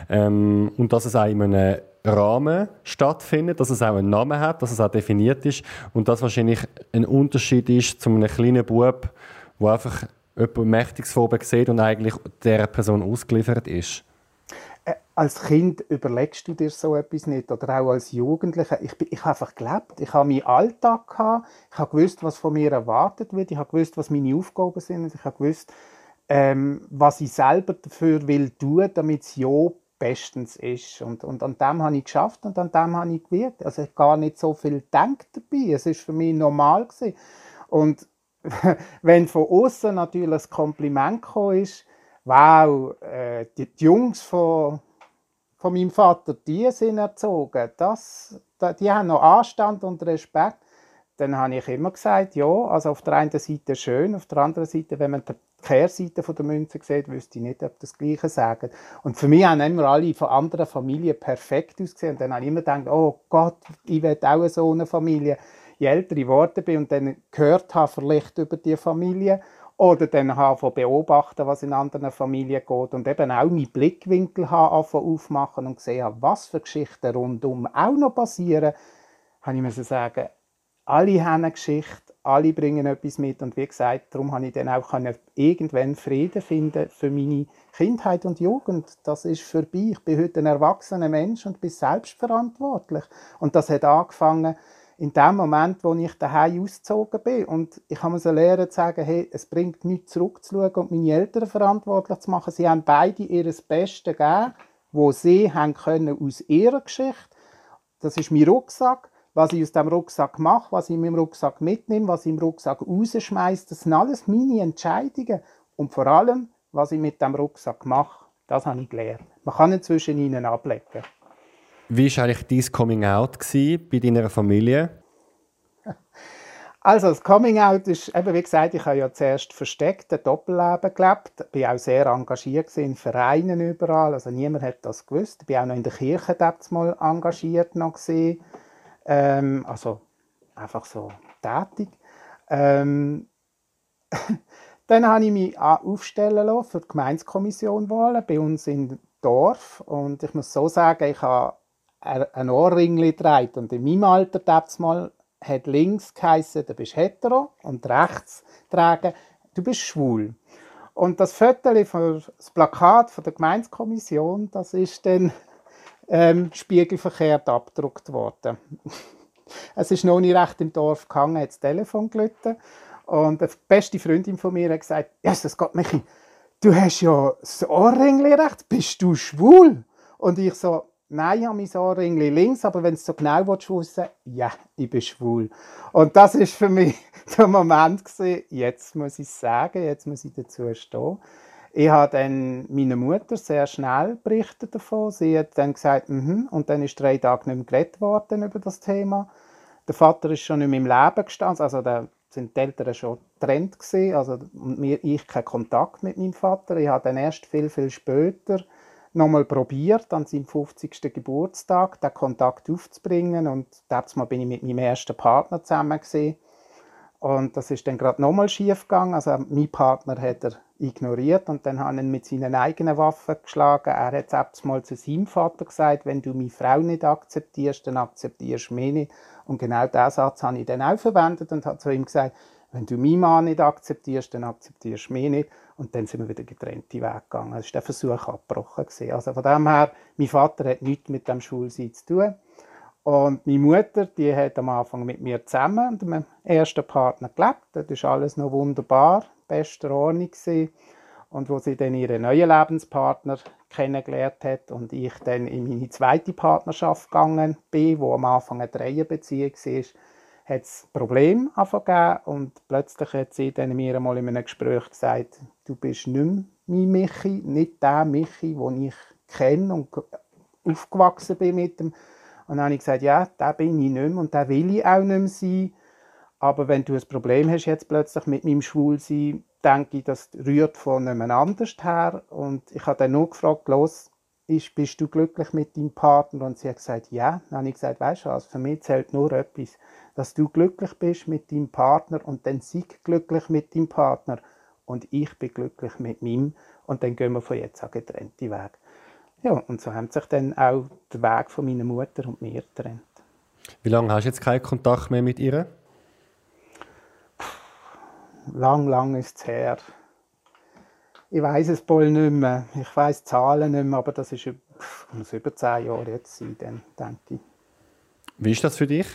ähm, und dass es auch in einem Rahmen stattfindet, dass es auch einen Namen hat, dass es auch definiert ist und dass wahrscheinlich ein Unterschied ist zu einem kleinen Bub, wo einfach jemand Mächtiges vor sieht und eigentlich der Person ausgeliefert ist. Als Kind überlegst du dir so etwas nicht oder auch als Jugendlicher. Ich, ich habe einfach gelebt. Ich habe meinen Alltag gehabt. Ich habe gewusst, was von mir erwartet wird. Ich habe gewusst, was meine Aufgaben sind. Ich habe gewusst, ähm, was ich selber dafür will tun, damit es ja bestens ist. Und, und an dem habe ich geschafft und an dem habe ich gewirkt. Also ich gar nicht so viel denkt dabei. Es ist für mich normal gewesen. Und (laughs) wenn von außen natürlich ein Kompliment gekommen ist, wow, äh, die, die, Jungs von, von meinem Vater, die sind erzogen, das, die haben noch Anstand und Respekt. Dann habe ich immer gesagt, ja, also auf der einen Seite schön, auf der anderen Seite, wenn man die Kehrseite der Münze sieht, wüsste ich nicht, ob das Gleiche sagen. Und für mich haben immer alle von anderen Familien perfekt ausgesehen. Und dann habe ich immer gedacht, oh Gott, ich will auch so eine Familie. Je älter ich geworden bin und dann gehört habe, vielleicht über die Familie, oder dann habe beobachten, was in anderen Familien geht und eben auch meinen Blickwinkel habe aufmachen und gesehen was für Geschichten rundum auch noch passieren, habe ich mir sagen, alle haben eine Geschichte, alle bringen etwas mit und wie gesagt, darum habe ich dann auch irgendwann Frieden finden für meine Kindheit und Jugend. Das ist vorbei. Ich bin heute ein erwachsener Mensch und bin selbstverantwortlich. Und das hat angefangen in dem Moment, wo ich daheim ausgezogen bin. Und ich habe mir lernen zu sagen, hey, es bringt nichts zurückzuschauen und meine Eltern verantwortlich zu machen. Sie haben beide ihr Bestes gegeben, wo sie haben können aus ihrer Geschichte. Das ist mein Rucksack. Was ich aus dem Rucksack mache, was ich in meinem Rucksack mitnehme, was ich im Rucksack rausschmeiße, das sind alles meine Entscheidungen. Und vor allem, was ich mit dem Rucksack mache, das habe ich gelernt. Man kann ihn zwischen ihnen ablegen. Wie war eigentlich dein Coming-out bei deiner Familie? (laughs) Also das Coming-out ist, eben wie gesagt, ich habe ja zuerst versteckt ein Doppelleben gelebt, bin auch sehr engagiert in Vereinen überall, also niemand hat das gewusst. Ich bin auch noch in der Kirche mal engagiert noch. Ähm, also einfach so tätig. Ähm, (laughs) Dann habe ich mich aufstellen lassen für die Gemeindekommission Wahlen bei uns im Dorf. Und ich muss so sagen, ich habe ein Ohrring getragen. Und in meinem Alter mal hat links geheißen, du bist hetero und rechts tragen, du bist schwul. Und das Foto von das Plakat von der Gemeindekommission, das ist dann ähm, spiegelverkehrt abgedruckt worden. (laughs) es ist noch nicht recht im Dorf gegangen, hat das Telefon gelitten und eine beste Freundin von mir hat gesagt, Jesus Gott, Michi, du hast ja das Ohrringli recht, bist du schwul? Und ich so, nein, ich habe mein Ohrringli links, aber wenn du so genau wissen ja, ich bin schwul. Und das ist für mich (laughs) der Moment gewesen, jetzt muss ich sagen, jetzt muss ich dazu stehen. Ich habe dann meiner Mutter sehr schnell berichtet davon. Sie hat dann gesagt, mhm. und dann ist drei Tage nicht mehr geredet worden über das Thema. Der Vater ist schon nicht mehr im Leben gestanden, also der sind die Eltern schon getrennt gewesen, also mir, ich keinen Kontakt mit meinem Vater. Ich habe dann erst viel, viel später nochmal probiert, an seinem 50. Geburtstag den Kontakt aufzubringen und damals bin ich mit meinem ersten Partner zusammen gewesen. und das ist dann gerade nochmal schief gegangen. Also mein Partner hat er ignoriert und dann hat er ihn mit seinen eigenen Waffen geschlagen. Er hat selbst mal zu seinem Vater gesagt, wenn du meine Frau nicht akzeptierst, dann akzeptierst du mich nicht. Und genau diesen Satz habe ich dann auch verwendet und habe zu ihm gesagt, wenn du meinen Mann nicht akzeptierst, dann akzeptierst du mich nicht. Und dann sind wir wieder getrennte Wege gegangen. Das war der Versuch abgebrochen. Also von dem her, mein Vater hat nichts mit dem Schulsein zu tun. Und meine Mutter, die hat am Anfang mit mir zusammen und meinem ersten Partner gelebt. Das war alles noch wunderbar, bester Ordnung. Gewesen. Und wo sie dann ihren neuen Lebenspartner kennengelernt hat und ich dann in meine zweite Partnerschaft gegangen bin, wo am Anfang eine Dreierbeziehung war, hat es Probleme gegeben und plötzlich hat sie dann mir einmal in einem Gespräch gesagt, du bist nicht mein Michi, nicht der Michi, den ich kenne und aufgewachsen bin mit dem. Und dann habe ich gesagt, ja, der bin ich nicht mehr und der will ich auch nicht mehr sein. Aber wenn du ein Problem hast jetzt plötzlich mit meinem Schwulsein, denke ich, das rührt von jemand anders her. Und ich habe dann nur gefragt, los, ist, bist du glücklich mit deinem Partner? Und sie hat gesagt, ja. Dann habe ich gesagt, weißt du was, für mich zählt nur etwas, dass du glücklich bist mit deinem Partner und dann sie glücklich mit deinem Partner und ich bin glücklich mit meinem und dann gehen wir von jetzt an getrennte Wege. Ja, und so haben sich dann auch der Weg von meiner Mutter und mir getrennt. Wie lange hast du jetzt keinen Kontakt mehr mit ihr? lang, lang ist es her. Ich weiß es wohl nicht mehr. Ich weiß Zahlen nicht mehr, aber das ist muss über zehn Jahre jetzt sein, dann, denke ich. Wie ist das für dich?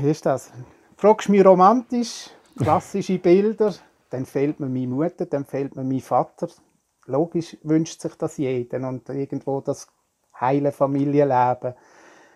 wie ist das? Fragst du mich romantisch, klassische Bilder, dann fehlt mir meine Mutter, dann fehlt mir mein Vater. Logisch wünscht sich das jeder und irgendwo das heile Familienleben.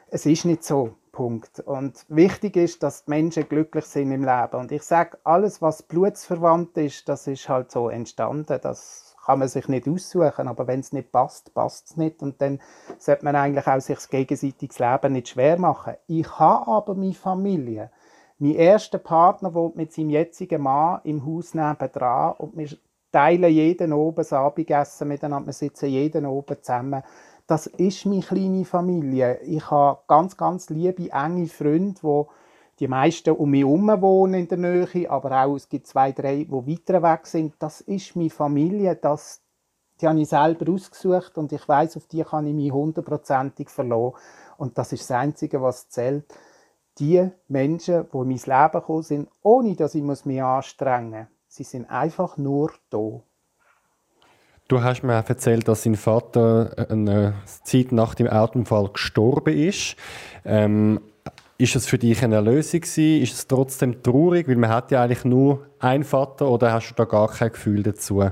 Es ist nicht so. Punkt. Und wichtig ist, dass die Menschen glücklich sind im Leben. Und ich sage, alles, was blutsverwandt ist, das ist halt so entstanden. Das kann man sich nicht aussuchen. Aber wenn es nicht passt, passt es nicht. Und dann sollte man eigentlich auch sich das gegenseitige Leben nicht schwer machen. Ich habe aber meine Familie. Mein erster Partner wohnt mit seinem jetzigen Mann im Haus nebenan und wir teilen jeden oben das Abendessen miteinander. Wir sitzen jeden oben zusammen das ist meine kleine Familie. Ich habe ganz, ganz liebe, enge Freunde, wo die meisten um mich herum wohnen in der Nähe, aber auch es gibt zwei, drei, die weiter weg sind. Das ist meine Familie, das, die habe ich selber ausgesucht und ich weiß, auf die kann ich mich hundertprozentig verlassen. Und das ist das Einzige, was zählt. Die Menschen, die in mein Leben gekommen sind, ohne dass ich mich anstrengen muss, sie sind einfach nur da. Du hast mir erzählt, dass sein Vater äh, eine Zeit nach dem Autounfall gestorben ist. Ähm, ist es für dich eine Erlösung gewesen? Ist es trotzdem traurig, weil man hat ja eigentlich nur einen Vater oder hast du da gar kein Gefühl dazu?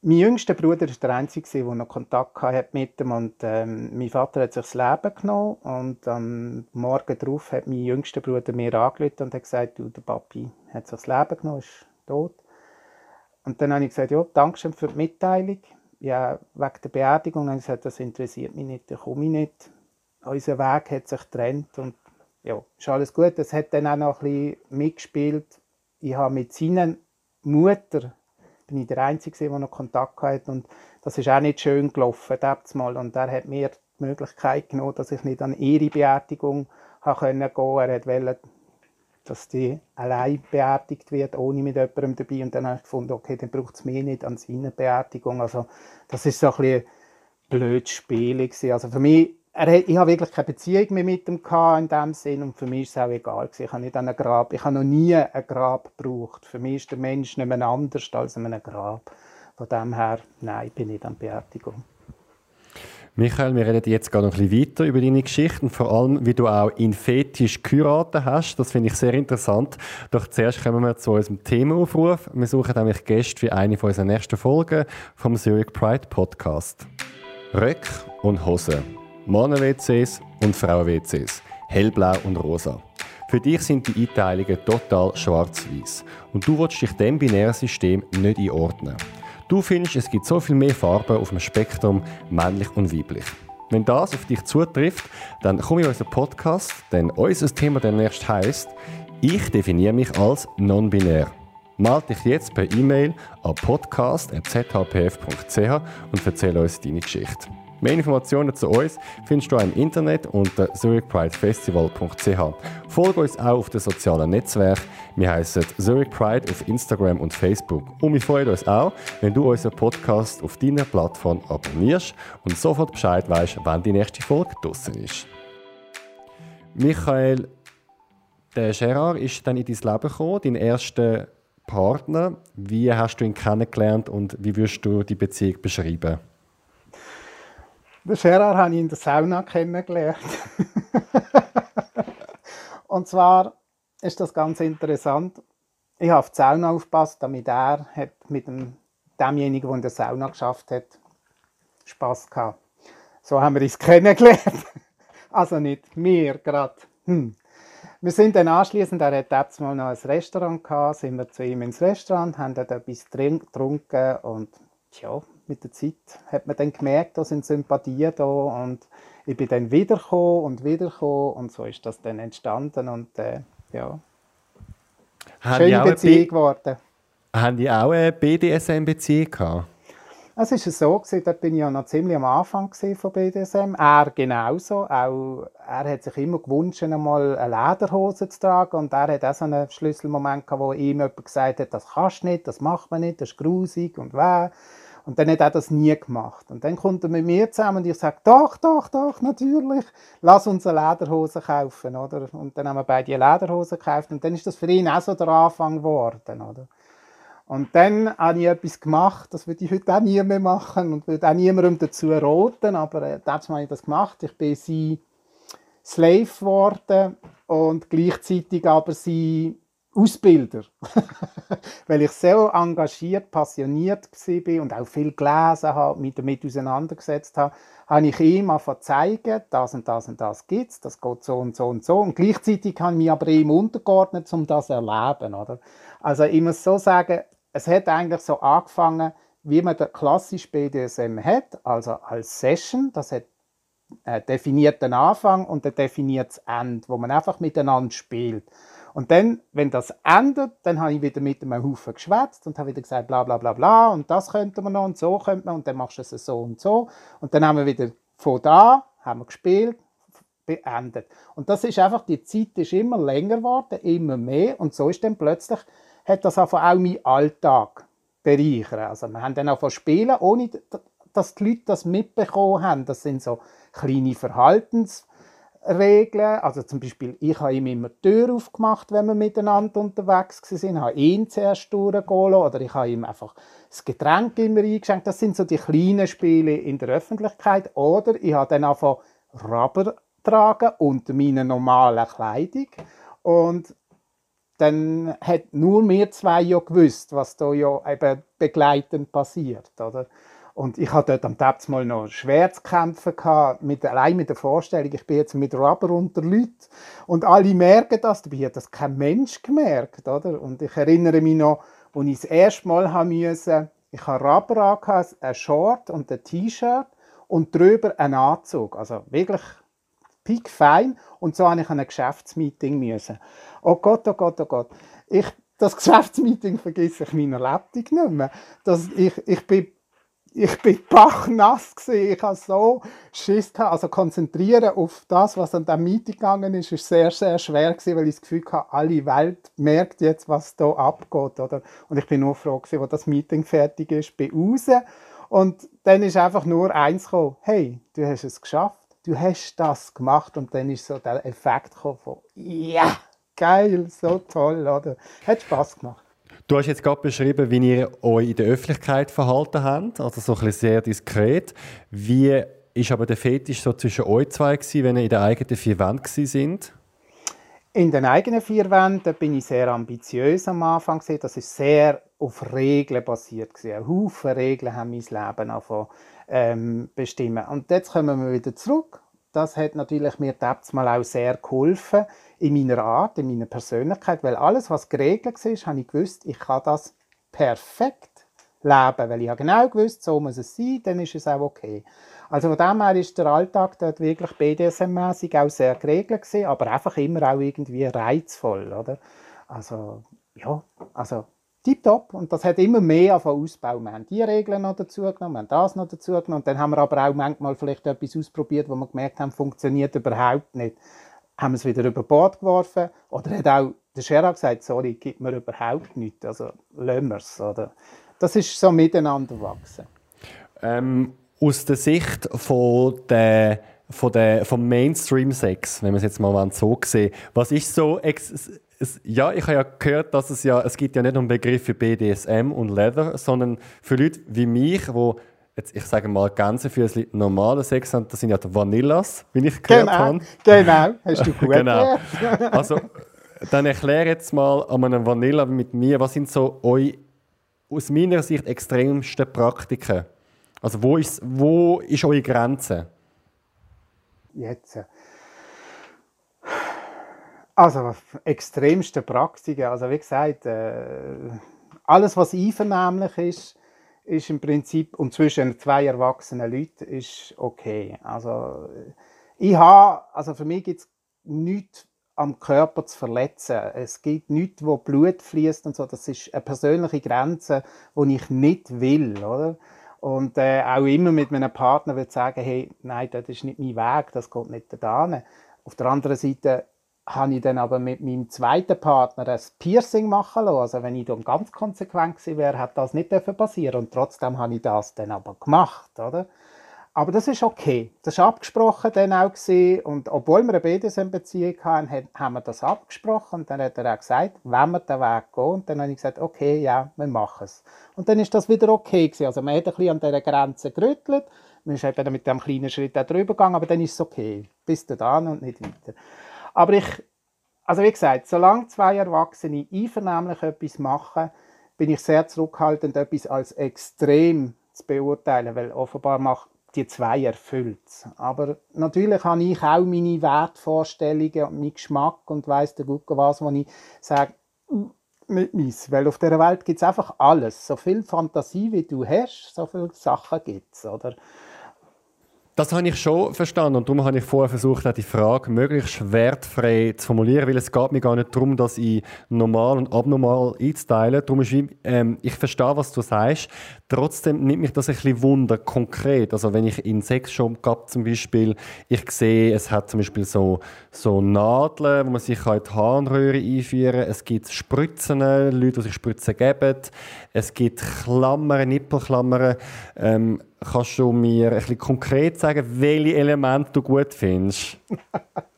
Mein jüngster Bruder war der Einzige, der noch Kontakt hatte mit ihm. Und, ähm, mein Vater hat sich das Leben genommen. Und am Morgen darauf hat mein jüngster Bruder mir angerufen und hat gesagt, du, der Papi hat sich das Leben genommen, ist tot. Und dann habe ich gesagt, ja, danke schön für die Mitteilung. Ja, wegen der Beerdigung habe ich gesagt, das interessiert mich nicht, da komme ich nicht. Unser Weg hat sich getrennt und ja, ist alles gut. Das hat dann auch noch ein bisschen mitgespielt. Ich habe mit seiner Mutter, bin ich der Einzige, der noch Kontakt hatte und das ist auch nicht schön gelaufen, mal. Und er hat mir die Möglichkeit genommen, dass ich nicht an ihre Beerdigung gehen konnte. Er wollte dass die allein beerdigt wird, ohne mit jemandem dabei. Und dann habe ich gefunden, okay, dann braucht es mehr nicht an seiner Beerdigung. Also das ist so ein bisschen blödes Spiel. Also für mich, er, ich habe wirklich keine Beziehung mehr mit ihm in dem Sinn und für mich ist es auch egal. Ich habe, nicht ein Grab, ich habe noch nie ein Grab gebraucht. Für mich ist der Mensch nicht mehr anders als einem Grab. Von dem her, nein, ich bin nicht an Beerdigung. Michael, wir reden jetzt gerade noch ein bisschen weiter über deine Geschichte und vor allem, wie du auch in Fetisch geheiratet hast. Das finde ich sehr interessant. Doch zuerst kommen wir zu unserem Themaaufruf. Wir suchen nämlich Gäste für eine von unseren nächsten Folgen vom Zurich Pride Podcast. Röck und Hose, Männer-WCs und Frauen-WCs, hellblau und rosa. Für dich sind die Einteilungen total schwarz-weiß und du willst dich dem binären System nicht einordnen. Du findest, es gibt so viel mehr Farben auf dem Spektrum, männlich und weiblich. Wenn das auf dich zutrifft, dann komm in unseren Podcast, denn unser Thema demnächst heißt: Ich definiere mich als non-binär. Meld dich jetzt per E-Mail an podcast.zhpf.ch und erzähle uns deine Geschichte. Mehr Informationen zu uns findest du im Internet unter zurichpridefestival.ch. Folge uns auch auf den sozialen Netzwerken. Wir heißen Zurich Pride auf Instagram und Facebook. Und wir freuen uns auch, wenn du unseren Podcast auf deiner Plattform abonnierst und sofort Bescheid weißt, wann die nächste Folge draußen ist. Michael, der Gerard ist dann in dein Leben gekommen, dein erster Partner. Wie hast du ihn kennengelernt und wie würdest du die Beziehung beschreiben? Den Gerard habe ich in der Sauna kennengelernt. (laughs) und zwar ist das ganz interessant. Ich habe auf die Sauna aufgepasst, damit er hat mit dem, demjenigen, der in der Sauna geschafft hat, Spass gehabt. So haben wir uns (laughs) kennengelernt. Also nicht wir gerade. Hm. Wir sind dann anschließend, er hat mal noch ein Restaurant gehabt, sind wir zu ihm ins Restaurant, haben dort etwas getrunken und ja, mit der Zeit hat man dann gemerkt, da sind Sympathien da und ich bin dann wiedergekommen und wiedergekommen und so ist das dann entstanden und äh, ja, haben schöne Beziehung geworden. Haben die auch eine BDSM-Beziehung gehabt? Es war so, gewesen, da bin ich ja noch ziemlich am Anfang von BDSM. Er genauso. Auch, er hat sich immer gewünscht, einmal eine Lederhose zu tragen. Und er hat auch so einen Schlüsselmoment gehabt, wo ihm jemand gesagt hat, das kannst du nicht, das macht man nicht, das ist grusig und weh. Und dann hat er das nie gemacht. Und dann kommt er mit mir zusammen und ich sage, doch, doch, doch, natürlich, lass uns eine Lederhose kaufen, oder? Und dann haben wir beide eine Lederhose gekauft und dann ist das für ihn auch so der Anfang geworden, oder? Und dann habe ich etwas gemacht, das würde ich heute auch nie mehr machen und würde auch niemandem dazu roten, aber äh, habe ich das gemacht. Ich bin sie Slave geworden und gleichzeitig aber sie Ausbilder. (laughs) Weil ich sehr engagiert, passioniert war und auch viel gelesen habe, mich damit auseinandergesetzt habe, habe ich ihm einfach zeigen, das und das und das gibt es, das geht so und so und so. Und gleichzeitig habe ich mich aber ihm untergeordnet, um das zu erleben. Oder? Also ich muss so sagen, es hat eigentlich so angefangen, wie man den klassischen BDSM hat, also als Session, das hat einen definierten Anfang und ein definiertes Ende, wo man einfach miteinander spielt. Und dann, wenn das endet, dann habe ich wieder mit einem Haufen geschwätzt und habe wieder gesagt, bla bla bla bla, und das könnte man noch und so könnte man, und dann machst du es so und so. Und dann haben wir wieder von da, haben wir gespielt, beendet. Und das ist einfach, die Zeit ist immer länger geworden, immer mehr, und so ist dann plötzlich, hat das auch meinen Alltag bereichert. Also wir haben dann auch von Spielen, ohne dass die Leute das mitbekommen haben. Das sind so kleine Verhaltens- Regeln. Also zum Beispiel, ich habe ihm immer die Tür aufgemacht, wenn wir miteinander unterwegs waren, habe ihn zuerst durchgehen oder ich habe ihm einfach das Getränk immer eingeschenkt. Das sind so die kleinen Spiele in der Öffentlichkeit. Oder ich habe dann einfach Rubber tragen unter meiner normalen Kleidung und dann hat nur wir zwei ja gewusst, was da ja eben begleitend passiert, oder? Und ich hatte dort am Tag mal noch schwer zu kämpfen gehabt, mit, allein mit der Vorstellung, ich bin jetzt mit Rubber unter Leuten und alle merken das, dabei hat das kein Mensch gemerkt, oder? Und ich erinnere mich noch, als ich das erste Mal musste, ich habe Rubber angehabt, ein Short und ein T-Shirt und drüber einen Anzug, also wirklich pickfein und so habe ich an ein Geschäftsmeeting müssen. Oh Gott, oh Gott, oh Gott. Ich, das (laughs) Geschäftsmeeting vergesse ich meiner Lebtung nicht mehr. Das, ich, ich bin ich bin bachnass gewesen. Ich habe so Schiss gehabt. Also konzentrieren auf das, was an diesem Meeting gegangen ist, ist sehr, sehr schwer gewesen, weil ich das Gefühl hatte, alle Welt merkt jetzt, was da abgeht, oder? Und ich bin nur froh gewesen, als das Meeting fertig ist, bin raus. Und dann ist einfach nur eins gekommen. Hey, du hast es geschafft. Du hast das gemacht. Und dann ist so der Effekt gekommen von, ja, yeah, geil, so toll, oder? Hat Spaß gemacht. Du hast jetzt gerade beschrieben, wie ihr euch in der Öffentlichkeit verhalten habt, also so ein bisschen sehr diskret. Wie ist aber der Fetisch so zwischen euch zwei gewesen, wenn ihr in den eigenen vier Wänden sind? In den eigenen vier Wänden bin ich sehr ambitiös am Anfang. Das ist sehr auf Regeln basiert. Ein Haufen Regeln haben mein Leben angefangen, ähm, bestimmen. Und jetzt kommen wir wieder zurück. Das hat natürlich mir mal auch sehr geholfen in meiner Art, in meiner Persönlichkeit, weil alles, was geregelt war, habe ich gewusst, ich kann das perfekt leben, weil ich habe genau gewusst, so muss es sein, dann ist es auch okay. Also von dem her ist der Alltag dort wirklich BDSM-mäßig auch sehr geregelt gewesen, aber einfach immer auch irgendwie reizvoll, oder? Also, ja, also tipptopp. Und das hat immer mehr ausgebaut. Wir haben die Regeln noch dazu genommen, wir haben das noch dazu genommen. Und dann haben wir aber auch manchmal vielleicht etwas ausprobiert, wo wir gemerkt haben, funktioniert überhaupt nicht haben wir es wieder über Bord geworfen. Oder hat auch der Scherer gesagt, sorry, gibt mir überhaupt nichts. Also lassen wir es. Das ist so miteinander gewachsen. Ähm, aus der Sicht von der, von der, vom Mainstream-Sex, wenn man es jetzt mal so sehen was ist so... Es, ja, ich habe ja gehört, dass es ja, es gibt ja nicht nur einen Begriff für BDSM und Leather, sondern für Leute wie mich, die jetzt, ich sage mal, Gänsefüßchen normale Sex haben, das sind ja die Vanillas, wie ich gehört genau, habe. Genau, hast du (laughs) gut genau. Also, dann erklär jetzt mal an einem Vanilla mit mir, was sind so eure, aus meiner Sicht, extremsten Praktiken? Also, wo ist, wo ist eure Grenze? Jetzt. Also, extremste Praktiken. Also, wie gesagt, äh, alles, was einvernehmlich ist, ist im Prinzip und zwischen zwei erwachsenen Leuten ist okay. Also ich habe, also für mich gibt es nichts am Körper zu verletzen. Es gibt nichts, wo Blut fließt und so. Das ist eine persönliche Grenze, die ich nicht will, oder? Und äh, auch immer mit meinem Partner würde sagen, hey, nein, das ist nicht mein Weg, das geht nicht da. Auf der anderen Seite habe ich dann aber mit meinem zweiten Partner ein Piercing machen lassen. Also wenn ich dann ganz konsequent gewesen wäre, hätte das nicht passieren Und trotzdem habe ich das dann aber gemacht, oder? Aber das ist okay. Das war abgesprochen dann auch. Gewesen. Und obwohl wir eine BDSM-Beziehung hatten, haben wir das abgesprochen. Und dann hat er auch gesagt, wenn wir den Weg gehen. Und dann habe ich gesagt, okay, ja, wir machen es. Und dann ist das wieder okay gewesen. Also man hat ein bisschen an dieser Grenze gerüttelt. Man ist eben mit dem kleinen Schritt auch drüber gegangen, aber dann ist es okay. Bis dahin und nicht weiter. Aber ich, also wie gesagt, solange zwei Erwachsene einvernehmlich etwas machen, bin ich sehr zurückhaltend, etwas als extrem zu beurteilen, weil offenbar macht die zwei erfüllt. Aber natürlich habe ich auch meine Wertvorstellungen und meinen Geschmack und weiss der Gucke was, wo ich sage, nicht meins. Weil auf der Welt gibt es einfach alles. So viel Fantasie, wie du hast, so viele Sachen gibt es. Das habe ich schon verstanden und darum habe ich vorher versucht, die Frage möglichst wertfrei zu formulieren, weil es geht mir gar nicht darum, dass ich normal und abnormal einzuteilen. Darum ist, ähm, ich verstehe, was du sagst. Trotzdem nimmt mich das ein bisschen Wunder konkret. Also wenn ich in Sexshop gehe zum Beispiel, ich sehe, es hat zum Beispiel so, so Nadeln, wo man sich in die Harnröhre einführen kann. Es gibt Spritzen, Leute, die sich Spritzen geben. Es gibt Klammern, Nippelklammern. Ähm, Kannst du mir ein bisschen konkret sagen, welche Elemente du gut findest? (laughs)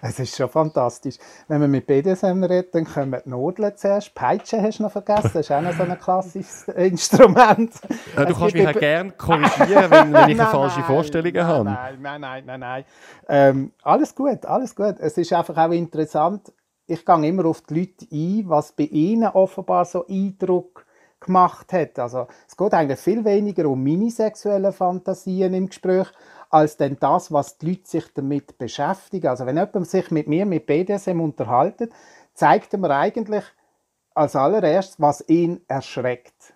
es ist schon fantastisch. Wenn wir mit BDSM reden, dann kommen die Nodeln zuerst. Peitsche hast du noch vergessen, das ist auch noch so ein klassisches (laughs) Instrument. Ja, du es kannst mich auch gerne korrigieren, wenn, wenn ich (laughs) eine falsche nein, Vorstellung nein, habe. Nein, nein, nein, nein, nein. Ähm, alles gut, alles gut. Es ist einfach auch interessant, ich gehe immer auf die Leute ein, was bei ihnen offenbar so Eindruck gemacht hat. Also es geht eigentlich viel weniger um meine sexuellen Fantasien im Gespräch, als denn das, was die Leute sich damit beschäftigen. Also wenn jemand sich mit mir mit BDSM unterhaltet, zeigt er mir eigentlich als allererstes, was ihn erschreckt.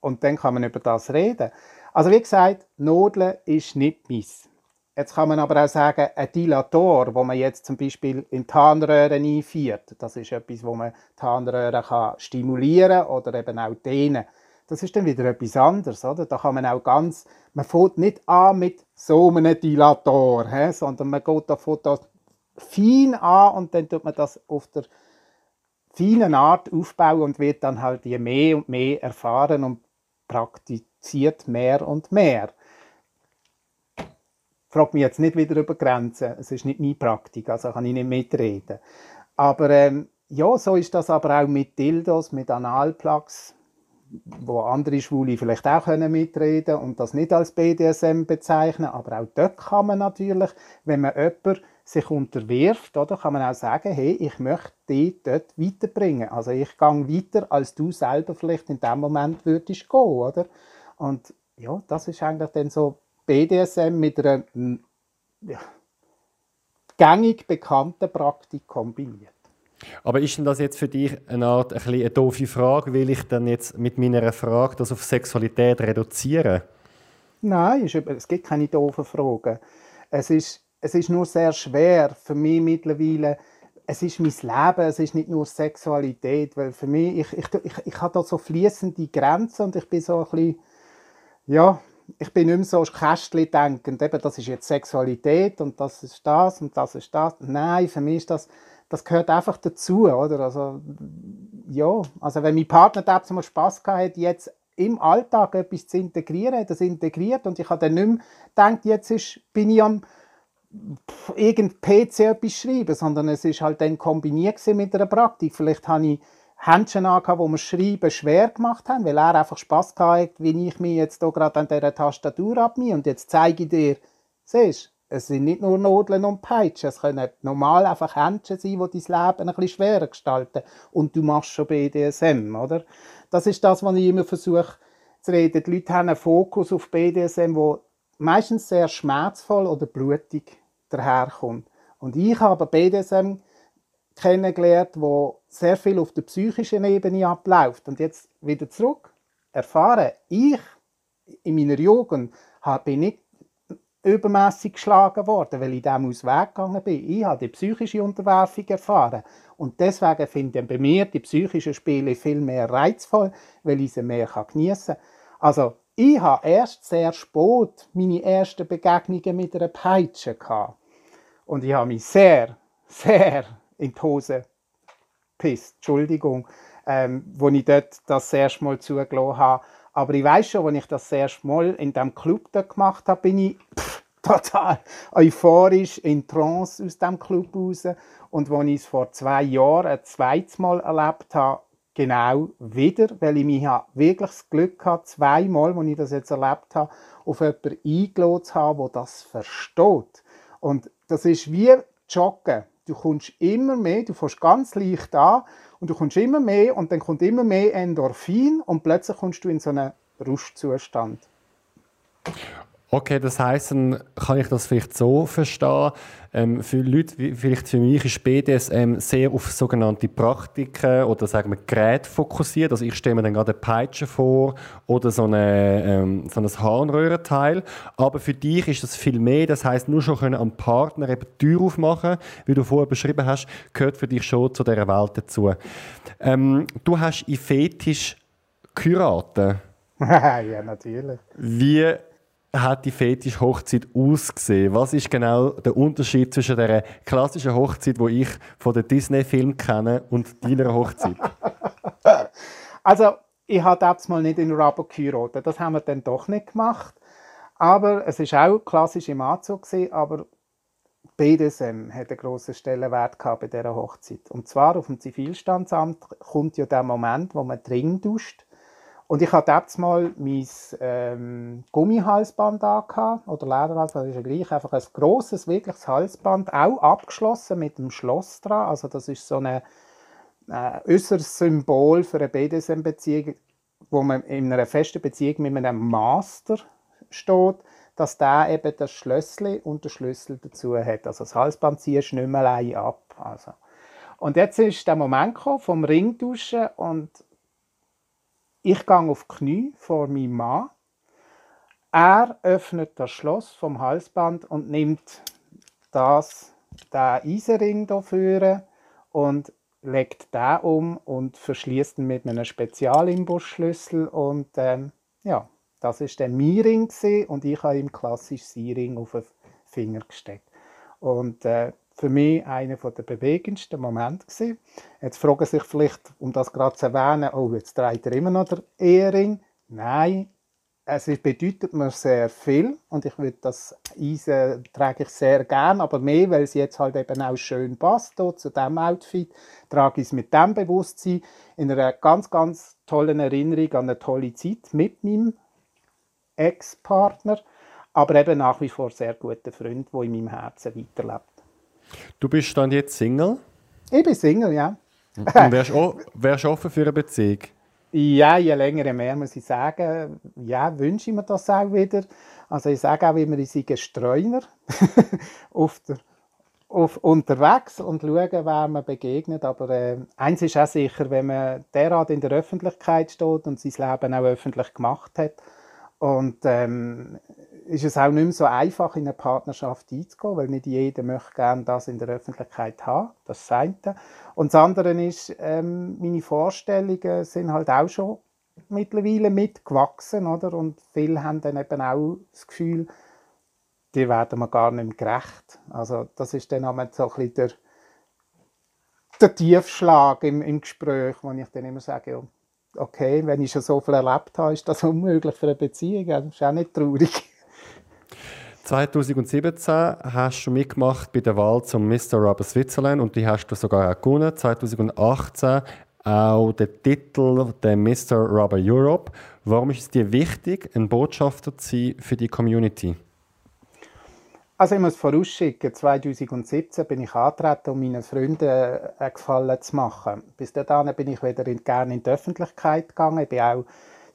Und dann kann man über das reden. Also wie gesagt, Nodeln ist nicht meins. Jetzt kann man aber auch sagen, ein Dilator, wo man jetzt zum Beispiel in die Harnröhren einführt, das ist etwas, wo man die Harnröhren kann stimulieren oder eben auch dehnen. Das ist dann wieder etwas anderes, oder? Da kann man auch ganz, man fängt nicht an mit so einem Dilator, he? sondern man geht da, fängt da fein an und dann tut man das auf der feinen Art aufbauen und wird dann halt je mehr und mehr erfahren und praktiziert mehr und mehr. Frag mich jetzt nicht wieder über Grenzen, es ist nicht meine Praktik, also kann ich nicht mitreden. Aber ähm, ja, so ist das aber auch mit Dildos, mit Analplugs, wo andere Schwule vielleicht auch können mitreden und das nicht als BDSM bezeichnen, aber auch dort kann man natürlich, wenn man jemanden sich unterwirft, oder, kann man auch sagen, hey, ich möchte dich dort weiterbringen. Also ich gehe weiter, als du selber vielleicht in dem Moment würdest gehen, oder? Und ja, das ist eigentlich dann so BDSM mit einer ja, gängig bekannten Praktik kombiniert. Aber ist denn das jetzt für dich eine Art ein eine doofe Frage? Will ich dann jetzt mit meiner Frage das auf Sexualität reduzieren? Nein, es gibt keine doofen Fragen. Es ist, es ist nur sehr schwer für mich mittlerweile. Es ist mein Leben, es ist nicht nur Sexualität, weil für mich, ich, ich, ich, ich habe da so fließende Grenzen und ich bin so ein bisschen, ja, ich bin nicht mehr so Kästchen denkend, eben, das ist jetzt Sexualität und das ist das und das ist das. Nein, für mich ist das das gehört einfach dazu, oder? Also, ja, also wenn mein Partner da mal Spass hat, jetzt im Alltag etwas zu integrieren, hat das integriert und ich habe dann nicht mehr gedacht, jetzt ist, bin ich am irgend PC etwas schreiben, sondern es ist halt dann kombiniert mit einer Praktik. Vielleicht habe ich Händchen angehabt, wo wir Schreiben schwer gemacht haben, weil er einfach Spass hatte, wie ich mich jetzt hier gerade an dieser Tastatur abmie und jetzt zeige ich dir, siehst es sind nicht nur Nodeln und Peitschen, es können normal einfach Händchen sein, die dein Leben ein bisschen schwerer gestalten. Und du machst schon BDSM, oder? Das ist das, was ich immer versuche zu reden. Die Leute haben einen Fokus auf BDSM, wo meistens sehr schmerzvoll oder blutig daherkommt. Und ich habe BDSM kennengelernt, wo sehr viel auf der psychischen Ebene abläuft. Und jetzt wieder zurück. Erfahren, ich in meiner Jugend bin nicht übermäßig geschlagen worden, weil ich dem aus Weg gegangen bin. Ich habe die psychische Unterwerfung erfahren. Und deswegen finde ich bei mir die psychischen Spiele viel mehr reizvoll, weil ich sie mehr geniessen kann. Also, ich habe erst sehr spät meine ersten Begegnungen mit einer Peitsche gehabt. Und ich habe mich sehr, sehr in die Hose gepisst. Entschuldigung, ähm, wo ich dort das erste Mal zugelassen habe. Aber ich weiß schon, als ich das erste Mal in diesem Club da gemacht habe, bin ich pff, total euphorisch in Trance aus diesem Club raus. Und als ich es vor zwei Jahren ein zweites Mal erlebt habe, genau wieder, weil ich mich wirklich das Glück hatte, zweimal, als ich das jetzt erlebt habe, auf jemanden eingeladen zu haben, der das versteht. Und das ist wie Joggen. Du kommst immer mehr, du fährst ganz leicht an und du kommst immer mehr und dann kommt immer mehr Endorphin und plötzlich kommst du in so einen Rustzustand. Okay, das heißt, dann kann ich das vielleicht so verstehen. Ähm, für Leute, wie vielleicht für mich, ist BDSM sehr auf sogenannte Praktiken oder sagen wir Geräte fokussiert. Also ich stelle mir dann gerade eine Peitsche vor oder so, eine, ähm, so ein Harnröhrenteil. Aber für dich ist das viel mehr. Das heißt, nur schon können am Partner eben die Tür aufmachen, wie du vorher beschrieben hast, gehört für dich schon zu dieser Welt dazu. Ähm, du hast in Fetisch geheiratet. (laughs) ja, natürlich. Wie hat die Fetisch-Hochzeit ausgesehen? Was ist genau der Unterschied zwischen der klassischen Hochzeit, die ich von den Disney-Filmen kenne, und deiner Hochzeit? (laughs) also, ich habe das mal nicht in Rabo geheiratet. Das haben wir dann doch nicht gemacht. Aber es ist auch klassisch im Anzug gewesen, aber BDSM hat einen grossen Stellenwert bei dieser Hochzeit. Und zwar auf dem Zivilstandsamt kommt ja der Moment, wo man dringend duscht und ich hatte jetzt mal mein ähm, Gummihalsband angehabt, oder Lederhalsband, das ist ja gleich, einfach ein grosses, wirkliches Halsband, auch abgeschlossen mit einem Schloss dran. Also das ist so ein äh, äußeres Symbol für eine BDSM-Beziehung, wo man in einer festen Beziehung mit einem Master steht, dass der eben das Schlössli und den Schlüssel dazu hat. Also das Halsband ziehst du nicht mehr allein ab. Also. Und jetzt ist der Moment gekommen vom Ringduschen und ich gehe auf die Knie vor meinem Mann. Er öffnet das Schloss vom Halsband und nimmt das, den Eisenring dafür und legt den um und verschließt ihn mit einem Spezialimbusschlüssel und ähm, ja, das ist der Mi-Ring und ich habe ihm klassisch Sie-Ring auf den Finger gesteckt. Und äh, für mich einer der bewegendsten Momente gewesen. Jetzt fragen sich vielleicht, um das gerade zu erwähnen, oh, jetzt dreht er immer noch der Ehering. Nein, es bedeutet mir sehr viel und ich würde das Eisen trage ich sehr gern, aber mehr, weil es jetzt halt eben auch schön passt hier, zu diesem Outfit, trage ich es mit dem Bewusstsein in einer ganz, ganz tollen Erinnerung an eine tolle Zeit mit meinem Ex-Partner, aber eben nach wie vor sehr guter Freund, der in meinem Herzen weiterlebt. Du bist dann jetzt Single? Ich bin Single, ja. Und wärst, wärst offen für eine Beziehung? Ja, je länger, je mehr muss ich sagen. Ja, wünsche ich mir das auch wieder. Also ich sage auch immer, ich sei Streuner (laughs) auf der, auf, unterwegs und schauen, wer man begegnet. Aber äh, eins ist auch sicher, wenn man derart in der Öffentlichkeit steht und sein Leben auch öffentlich gemacht hat und ähm, ist es auch nicht mehr so einfach, in eine Partnerschaft einzugehen, weil nicht jeder möchte gerne das in der Öffentlichkeit haben. Das ist das eine. Und das andere ist, ähm, meine Vorstellungen sind halt auch schon mittlerweile mitgewachsen, oder? Und viele haben dann eben auch das Gefühl, die werden mir gar nicht mehr gerecht. Also das ist dann auch so ein bisschen der, der Tiefschlag im, im Gespräch, wo ich dann immer sage, okay, wenn ich schon so viel erlebt habe, ist das unmöglich für eine Beziehung. Das ist auch nicht traurig. 2017 hast du mitgemacht bei der Wahl zum Mr. Rubber Switzerland und die hast du sogar auch gewonnen. 2018 auch den Titel der Mr. Rubber Europe. Warum ist es dir wichtig, ein Botschafter zu sein für die Community? Also ich muss vorausschicken, 2017 bin ich angetreten, um meinen Freunden einen Gefallen zu machen. Bis dahin bin ich wieder gerne in die Öffentlichkeit gegangen. Ich bin auch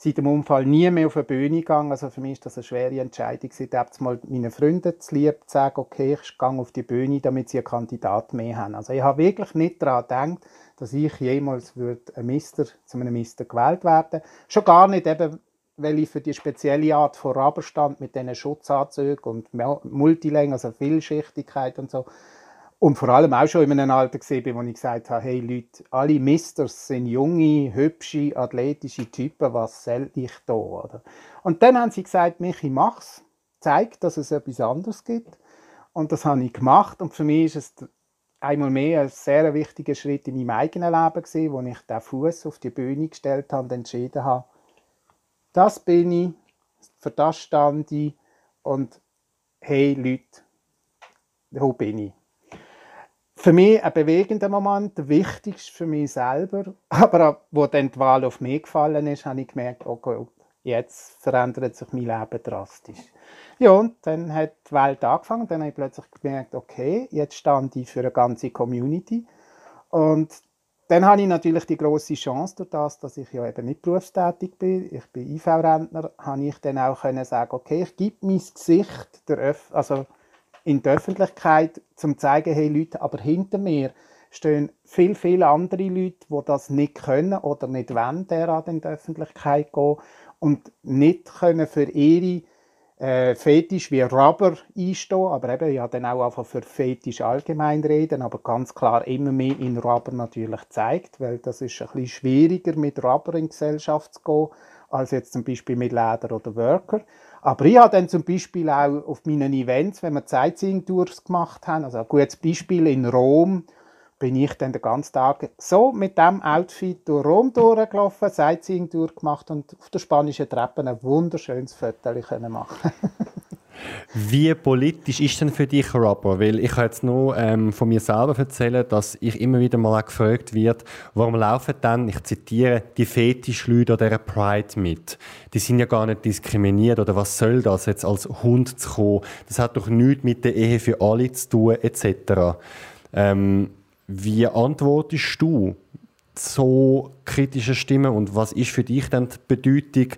seit dem Unfall nie mehr auf eine Bühne gegangen. Also für mich ist das eine schwere Entscheidung. Ich habe mal meinen Freunden zu lieb zu sagen, okay, ich gehe auf die Bühne, damit sie einen Kandidat mehr haben. Also ich habe wirklich nicht daran gedacht, dass ich jemals ein Mister, zu einem Mister gewählt werden Schon gar nicht eben, weil ich für die spezielle Art von Rubber stand mit diesen Schutzanzügen und Multilänge, also Vielschichtigkeit und so. Und vor allem auch schon in einem Alter gesehen wo ich gesagt habe, hey Leute, alle Misters sind junge, hübsche, athletische Typen, was soll ich da? Oder? Und dann haben sie gesagt, Michi, mach's, zeig, dass es etwas anderes gibt. Und das habe ich gemacht und für mich ist es einmal mehr ein sehr wichtiger Schritt in meinem eigenen Leben gewesen, wo ich den Fuß auf die Bühne gestellt habe und entschieden habe, das bin ich, für das stand ich und hey Leute, wo bin ich? Für mich ein bewegender Moment, der wichtigste für mich selber. (laughs) Aber wo dann die Wahl auf mich gefallen ist, habe ich gemerkt, okay, jetzt verändert sich mein Leben drastisch. Ja, und dann hat die Welt angefangen. Dann habe ich plötzlich gemerkt, okay, jetzt stand ich für eine ganze Community. Und dann habe ich natürlich die große Chance, durch das, dass ich ja eben nicht berufstätig bin, ich bin IV-Rentner, habe ich dann auch können sagen, okay, ich gebe mein Gesicht der Öff also in der Öffentlichkeit, zum zu zeigen, hey Leute, aber hinter mir stehen viel, viele andere Leute, die das nicht können oder nicht wollen, derart in die Öffentlichkeit gehen und nicht können für ihre äh, Fetisch wie Rubber einstehen, aber eben ja dann auch einfach für Fetisch allgemein reden, aber ganz klar immer mehr in Rubber natürlich zeigt, weil das ist ein bisschen schwieriger mit Rubber in die Gesellschaft zu gehen, als jetzt zum Beispiel mit Leder oder Worker. Aber ich habe dann zum Beispiel auch auf meinen Events, wenn wir Sightseeing-Tours gemacht haben, also ein gutes Beispiel in Rom, bin ich dann den ganzen Tag so mit dem Outfit durch Rom durchgelaufen, Sightseeing-Tour gemacht und auf der spanischen Treppe ein wunderschönes Foto machen (laughs) Wie politisch ist denn für dich Rapper? Weil ich kann jetzt nur ähm, von mir selber erzählen, dass ich immer wieder mal gefragt wird, warum laufen dann, ich zitiere, die Fetischleute an dieser Pride mit? Die sind ja gar nicht diskriminiert oder was soll das jetzt als Hund zu kommen? Das hat doch nichts mit der Ehe für alle zu tun etc. Ähm, wie antwortest du so kritische Stimmen und was ist für dich dann die Bedeutung,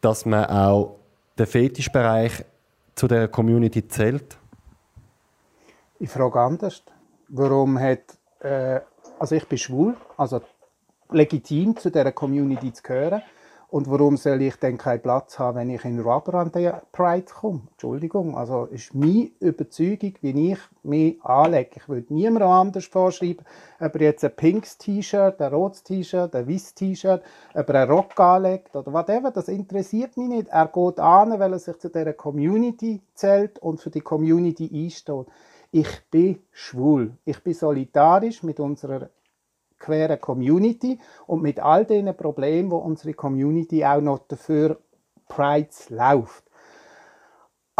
dass man auch den Fetischbereich zu der Community zählt? Ich frage anders. Warum hat, äh, also ich bin schwul, also legitim zu der Community zu gehören. Und warum soll ich denn keinen Platz haben, wenn ich in Rubber an den Pride komme? Entschuldigung, also ist meine Überzeugung, wie ich mich anlege. Ich würde niemandem anders vorschreiben, ob er jetzt ein pinkes T-Shirt, ein rotes T-Shirt, ein weißes T-Shirt, ob er einen Rock anlegt oder whatever. Das interessiert mich nicht. Er geht an, weil er sich zu dieser Community zählt und für die Community einsteht. Ich bin schwul. Ich bin solidarisch mit unserer queeren Community und mit all den Problemen, wo unsere Community auch noch dafür Prides läuft.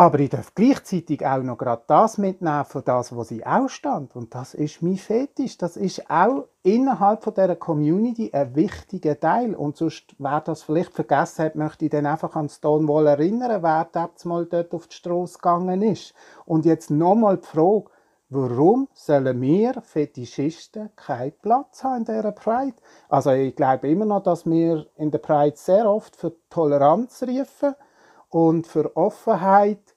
Aber ich darf gleichzeitig auch noch gerade das mitnehmen von das, was sie auch stand. Und das ist mein Fetisch. Das ist auch innerhalb von dieser Community ein wichtiger Teil. Und sonst, wer das vielleicht vergessen hat, möchte ich dann einfach an Stonewall erinnern, wer dort mal dort auf die Straße gegangen ist. Und jetzt nochmal die Frage, Warum sollen wir Fetischisten keinen Platz haben in dieser Pride? Also ich glaube immer noch, dass wir in der Pride sehr oft für Toleranz rufen und für Offenheit.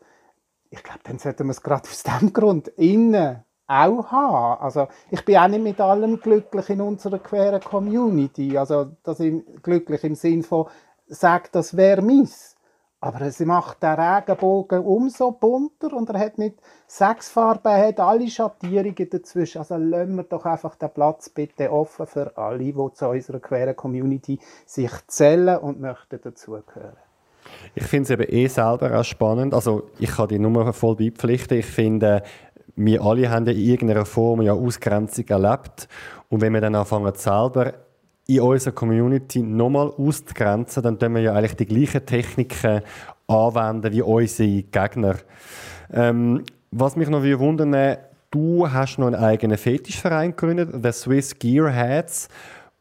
Ich glaube, dann sollten wir es gerade aus diesem Grund innen auch haben. Also ich bin auch nicht mit allem glücklich in unserer queeren Community. Also das im, glücklich im Sinn von, sag, das wäre meins. Aber sie macht den Regenbogen umso bunter und er hat nicht sechs Farben, er hat alle Schattierungen dazwischen. Also lassen wir doch einfach den Platz bitte offen für alle, die zu unserer queeren Community sich zählen und möchten dazugehören. Ich finde es eben eh selber auch spannend. Also ich kann die Nummer voll beipflichten. Ich finde, wir alle haben in irgendeiner Form ja Ausgrenzung erlebt. Und wenn wir dann anfangen, selber in unserer Community nochmal auszugrenzen, dann tun wir ja eigentlich die gleichen Techniken anwenden wie unsere Gegner. Ähm, was mich noch wundern du hast noch einen eigenen Fetischverein gegründet, der Swiss Gearheads.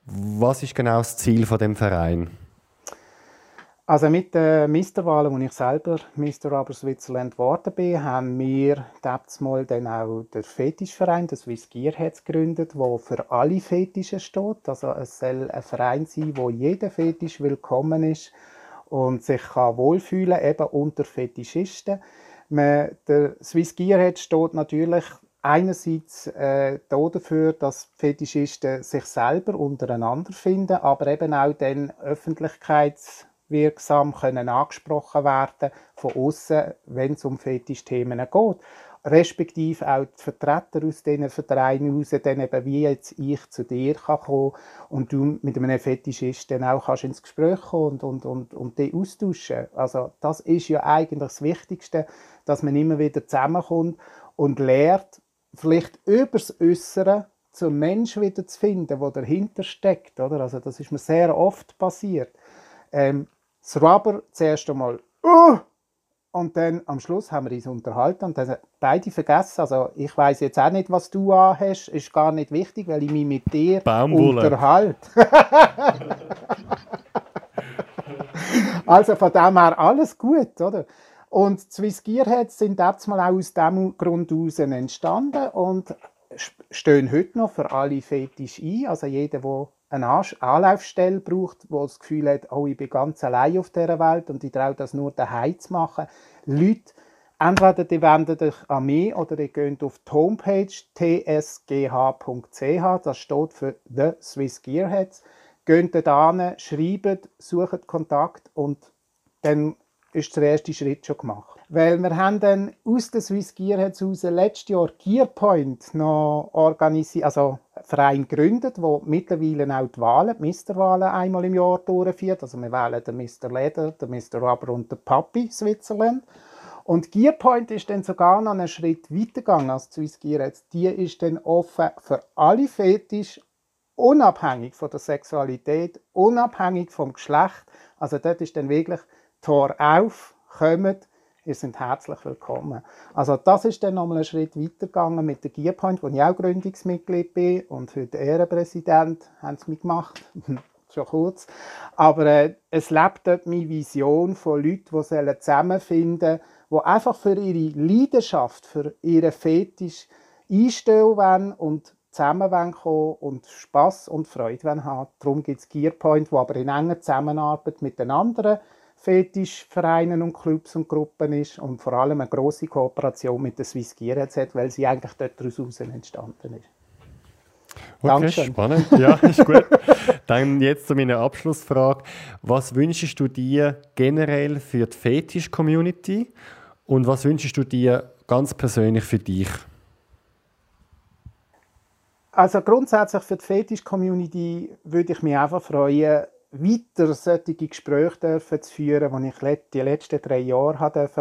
Was ist genau das Ziel von dem Verein? Also mit den Misterwahlen, als ich selber Mr. Rubber Switzerland geworden bin, haben wir mal dann auch den Fetischverein, das Swiss Gearheads, gegründet, der für alle Fetische steht. Also es soll ein Verein sein, wo jeder Fetisch willkommen ist und sich kann wohlfühlen eben unter Fetischisten. Man, der Swiss Gearhead steht natürlich einerseits äh, dafür, dass Fetischisten sich selber untereinander finden, aber eben auch den Öffentlichkeits wirksam können angesprochen werden von außen, wenn es um Fetischthemen geht. Respektive auch die Vertreter aus diesen Vereinen heraus, dann eben wie jetzt ich zu dir kann kommen und du mit einem Fetischist dann auch kannst ins Gespräch kommen und, und, und, und die austauschen. Also das ist ja eigentlich das Wichtigste, dass man immer wieder zusammenkommt und lernt, vielleicht übers Äußere zum Mensch wieder zu finden, der dahinter steckt. Oder? Also das ist mir sehr oft passiert. Ähm, das Rubber zuerst einmal uh, und dann am Schluss haben wir uns unterhalten und dann beide vergessen. Also ich weiß jetzt auch nicht, was du hast, ist gar nicht wichtig, weil ich mich mit dir Baumwolle. unterhalte. (laughs) also von dem her alles gut, oder? Und Swiss Gearheads sind jetzt mal auch aus diesem Grund heraus entstanden und stehen heute noch für alle Fetisch ein. Also jeder, der eine Anlaufstelle braucht, wo das Gefühl hat, oh, ich bin ganz allein auf dieser Welt und ich traue das nur daheim zu machen. Leute, entweder die wenden sich an mich oder die gehen auf die Homepage tsgh.ch, das steht für The Swiss Gearheads, gehen da hin, schreiben, suchen Kontakt und dann ist der erste Schritt schon gemacht. Weil wir haben dann aus der Swiss Gearheads raus letztes Jahr Gearpoint noch organisiert, also Verein gegründet, wo mittlerweile auch die Wahlen, die Misterwahlen einmal im Jahr durchführt. Also wir wählen den Mr. Leder, den Mr. Rubber und den Papi Switzerland. Und Gearpoint ist dann sogar noch einen Schritt weitergegangen als die Swiss Gearheads. Die ist dann offen für alle Fetisch, unabhängig von der Sexualität, unabhängig vom Geschlecht. Also dort ist dann wirklich Tor auf, kommt, ihr seid herzlich willkommen. Also das ist dann nochmal einen Schritt weitergegangen mit der Gearpoint, wo ich auch Gründungsmitglied bin und den Ehrenpräsident haben sie mitgemacht. (laughs) schon kurz. Aber äh, es lebt dort meine Vision von Leuten, die zusammenfinden sollen, die einfach für ihre Leidenschaft, für ihren Fetisch einstellen wollen und zusammen kommen und Spass und Freude haben. Darum gibt es Gearpoint, wo aber in enger Zusammenarbeit mit den anderen Fetischvereinen und Clubs und Gruppen ist und vor allem eine große Kooperation mit der Swiss Gearheads hat, weil sie eigentlich dort daraus entstanden ist. Okay, Dankeschön. spannend. Ja, (laughs) ist gut. Dann jetzt zu meiner Abschlussfrage. Was wünschst du dir generell für die Fetisch-Community und was wünschst du dir ganz persönlich für dich? Also grundsätzlich für die Fetisch-Community würde ich mich einfach freuen, weiter solche Gespräche dürfen zu führen, die ich die letzten drei Jahre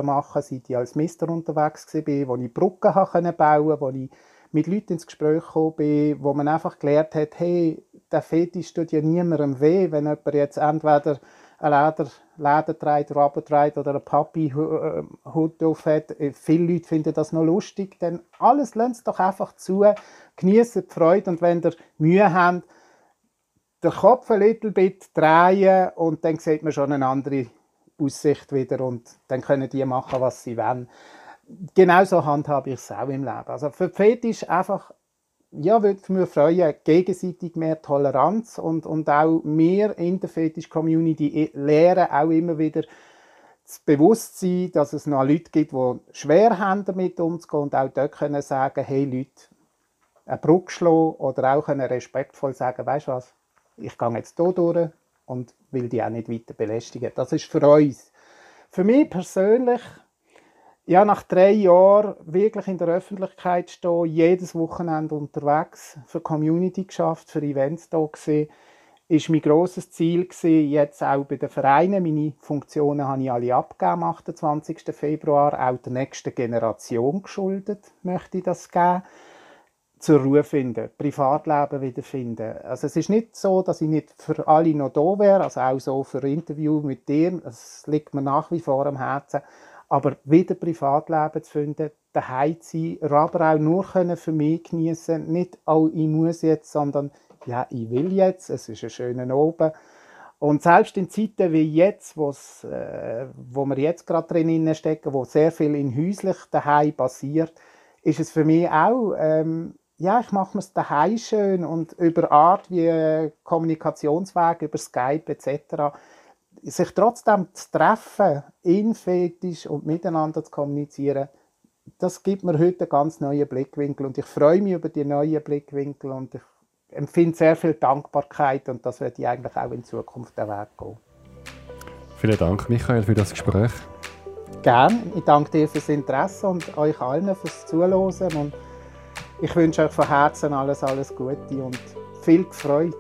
machen durfte, seit ich als Mister unterwegs war, wo ich Brücken bauen konnte, wo ich mit Leuten ins Gespräch gekommen bin, wo man einfach gelernt hat, hey, der Fetisch tut ja niemandem weh, wenn jemand jetzt entweder ein Leder, trägt, trägt oder einen Papi-Hut auf hat. Viele Leute finden das noch lustig. Dann alles lasst doch einfach zu, genießt die Freude und wenn ihr Mühe habt, den Kopf ein little bit drehen und dann sieht man schon eine andere Aussicht wieder und dann können die machen, was sie wollen genauso handhabe ich es auch im Leben. Also für Fetisch einfach, ja, würde mich freuen, gegenseitig mehr Toleranz und, und auch mehr in der Fetisch-Community lernen auch immer wieder das Bewusstsein, dass es noch Leute gibt, die schwer haben, damit umzugehen und auch dort können sagen, hey Leute, eine Brücke schlagen oder auch respektvoll sagen, weißt du was, ich gehe jetzt hier durch und will die auch nicht weiter belästigen. Das ist für uns. Für mich persönlich ja, nach drei Jahren wirklich in der Öffentlichkeit stehen, jedes Wochenende unterwegs, für Community geschafft, für Events da gewesen, ist mein grosses Ziel gewesen, jetzt auch bei den Vereinen. Meine Funktionen habe ich alle abgegeben am 28. Februar, auch der nächsten Generation geschuldet, möchte ich das geben zur Ruhe finden, Privatleben wiederfinden. Also es ist nicht so, dass ich nicht für alle noch da wäre, also auch so für Interview mit dir, es liegt mir nach wie vor am Herzen, aber wieder Privatleben zu finden, daheim zu sein, aber auch nur können für mich genießen, nicht auch ich muss jetzt, sondern ja, ich will jetzt, es ist ein schöner Oben. Und selbst in Zeiten wie jetzt, äh, wo wir jetzt gerade drin stecken, wo sehr viel in häuslich daheim passiert, ist es für mich auch, ähm, ja, ich mache mir es daheim schön und über Art wie äh, Kommunikationswege, über Skype etc sich trotzdem zu treffen, in Fetisch und miteinander zu kommunizieren, das gibt mir heute einen ganz neuen Blickwinkel und ich freue mich über die neuen Blickwinkel und ich empfinde sehr viel Dankbarkeit und das werde ich eigentlich auch in Zukunft den Weg gehen. Vielen Dank, Michael, für das Gespräch. Gerne. Ich danke dir fürs Interesse und euch allen fürs Zuhören und ich wünsche euch von Herzen alles, alles Gute und viel Freude.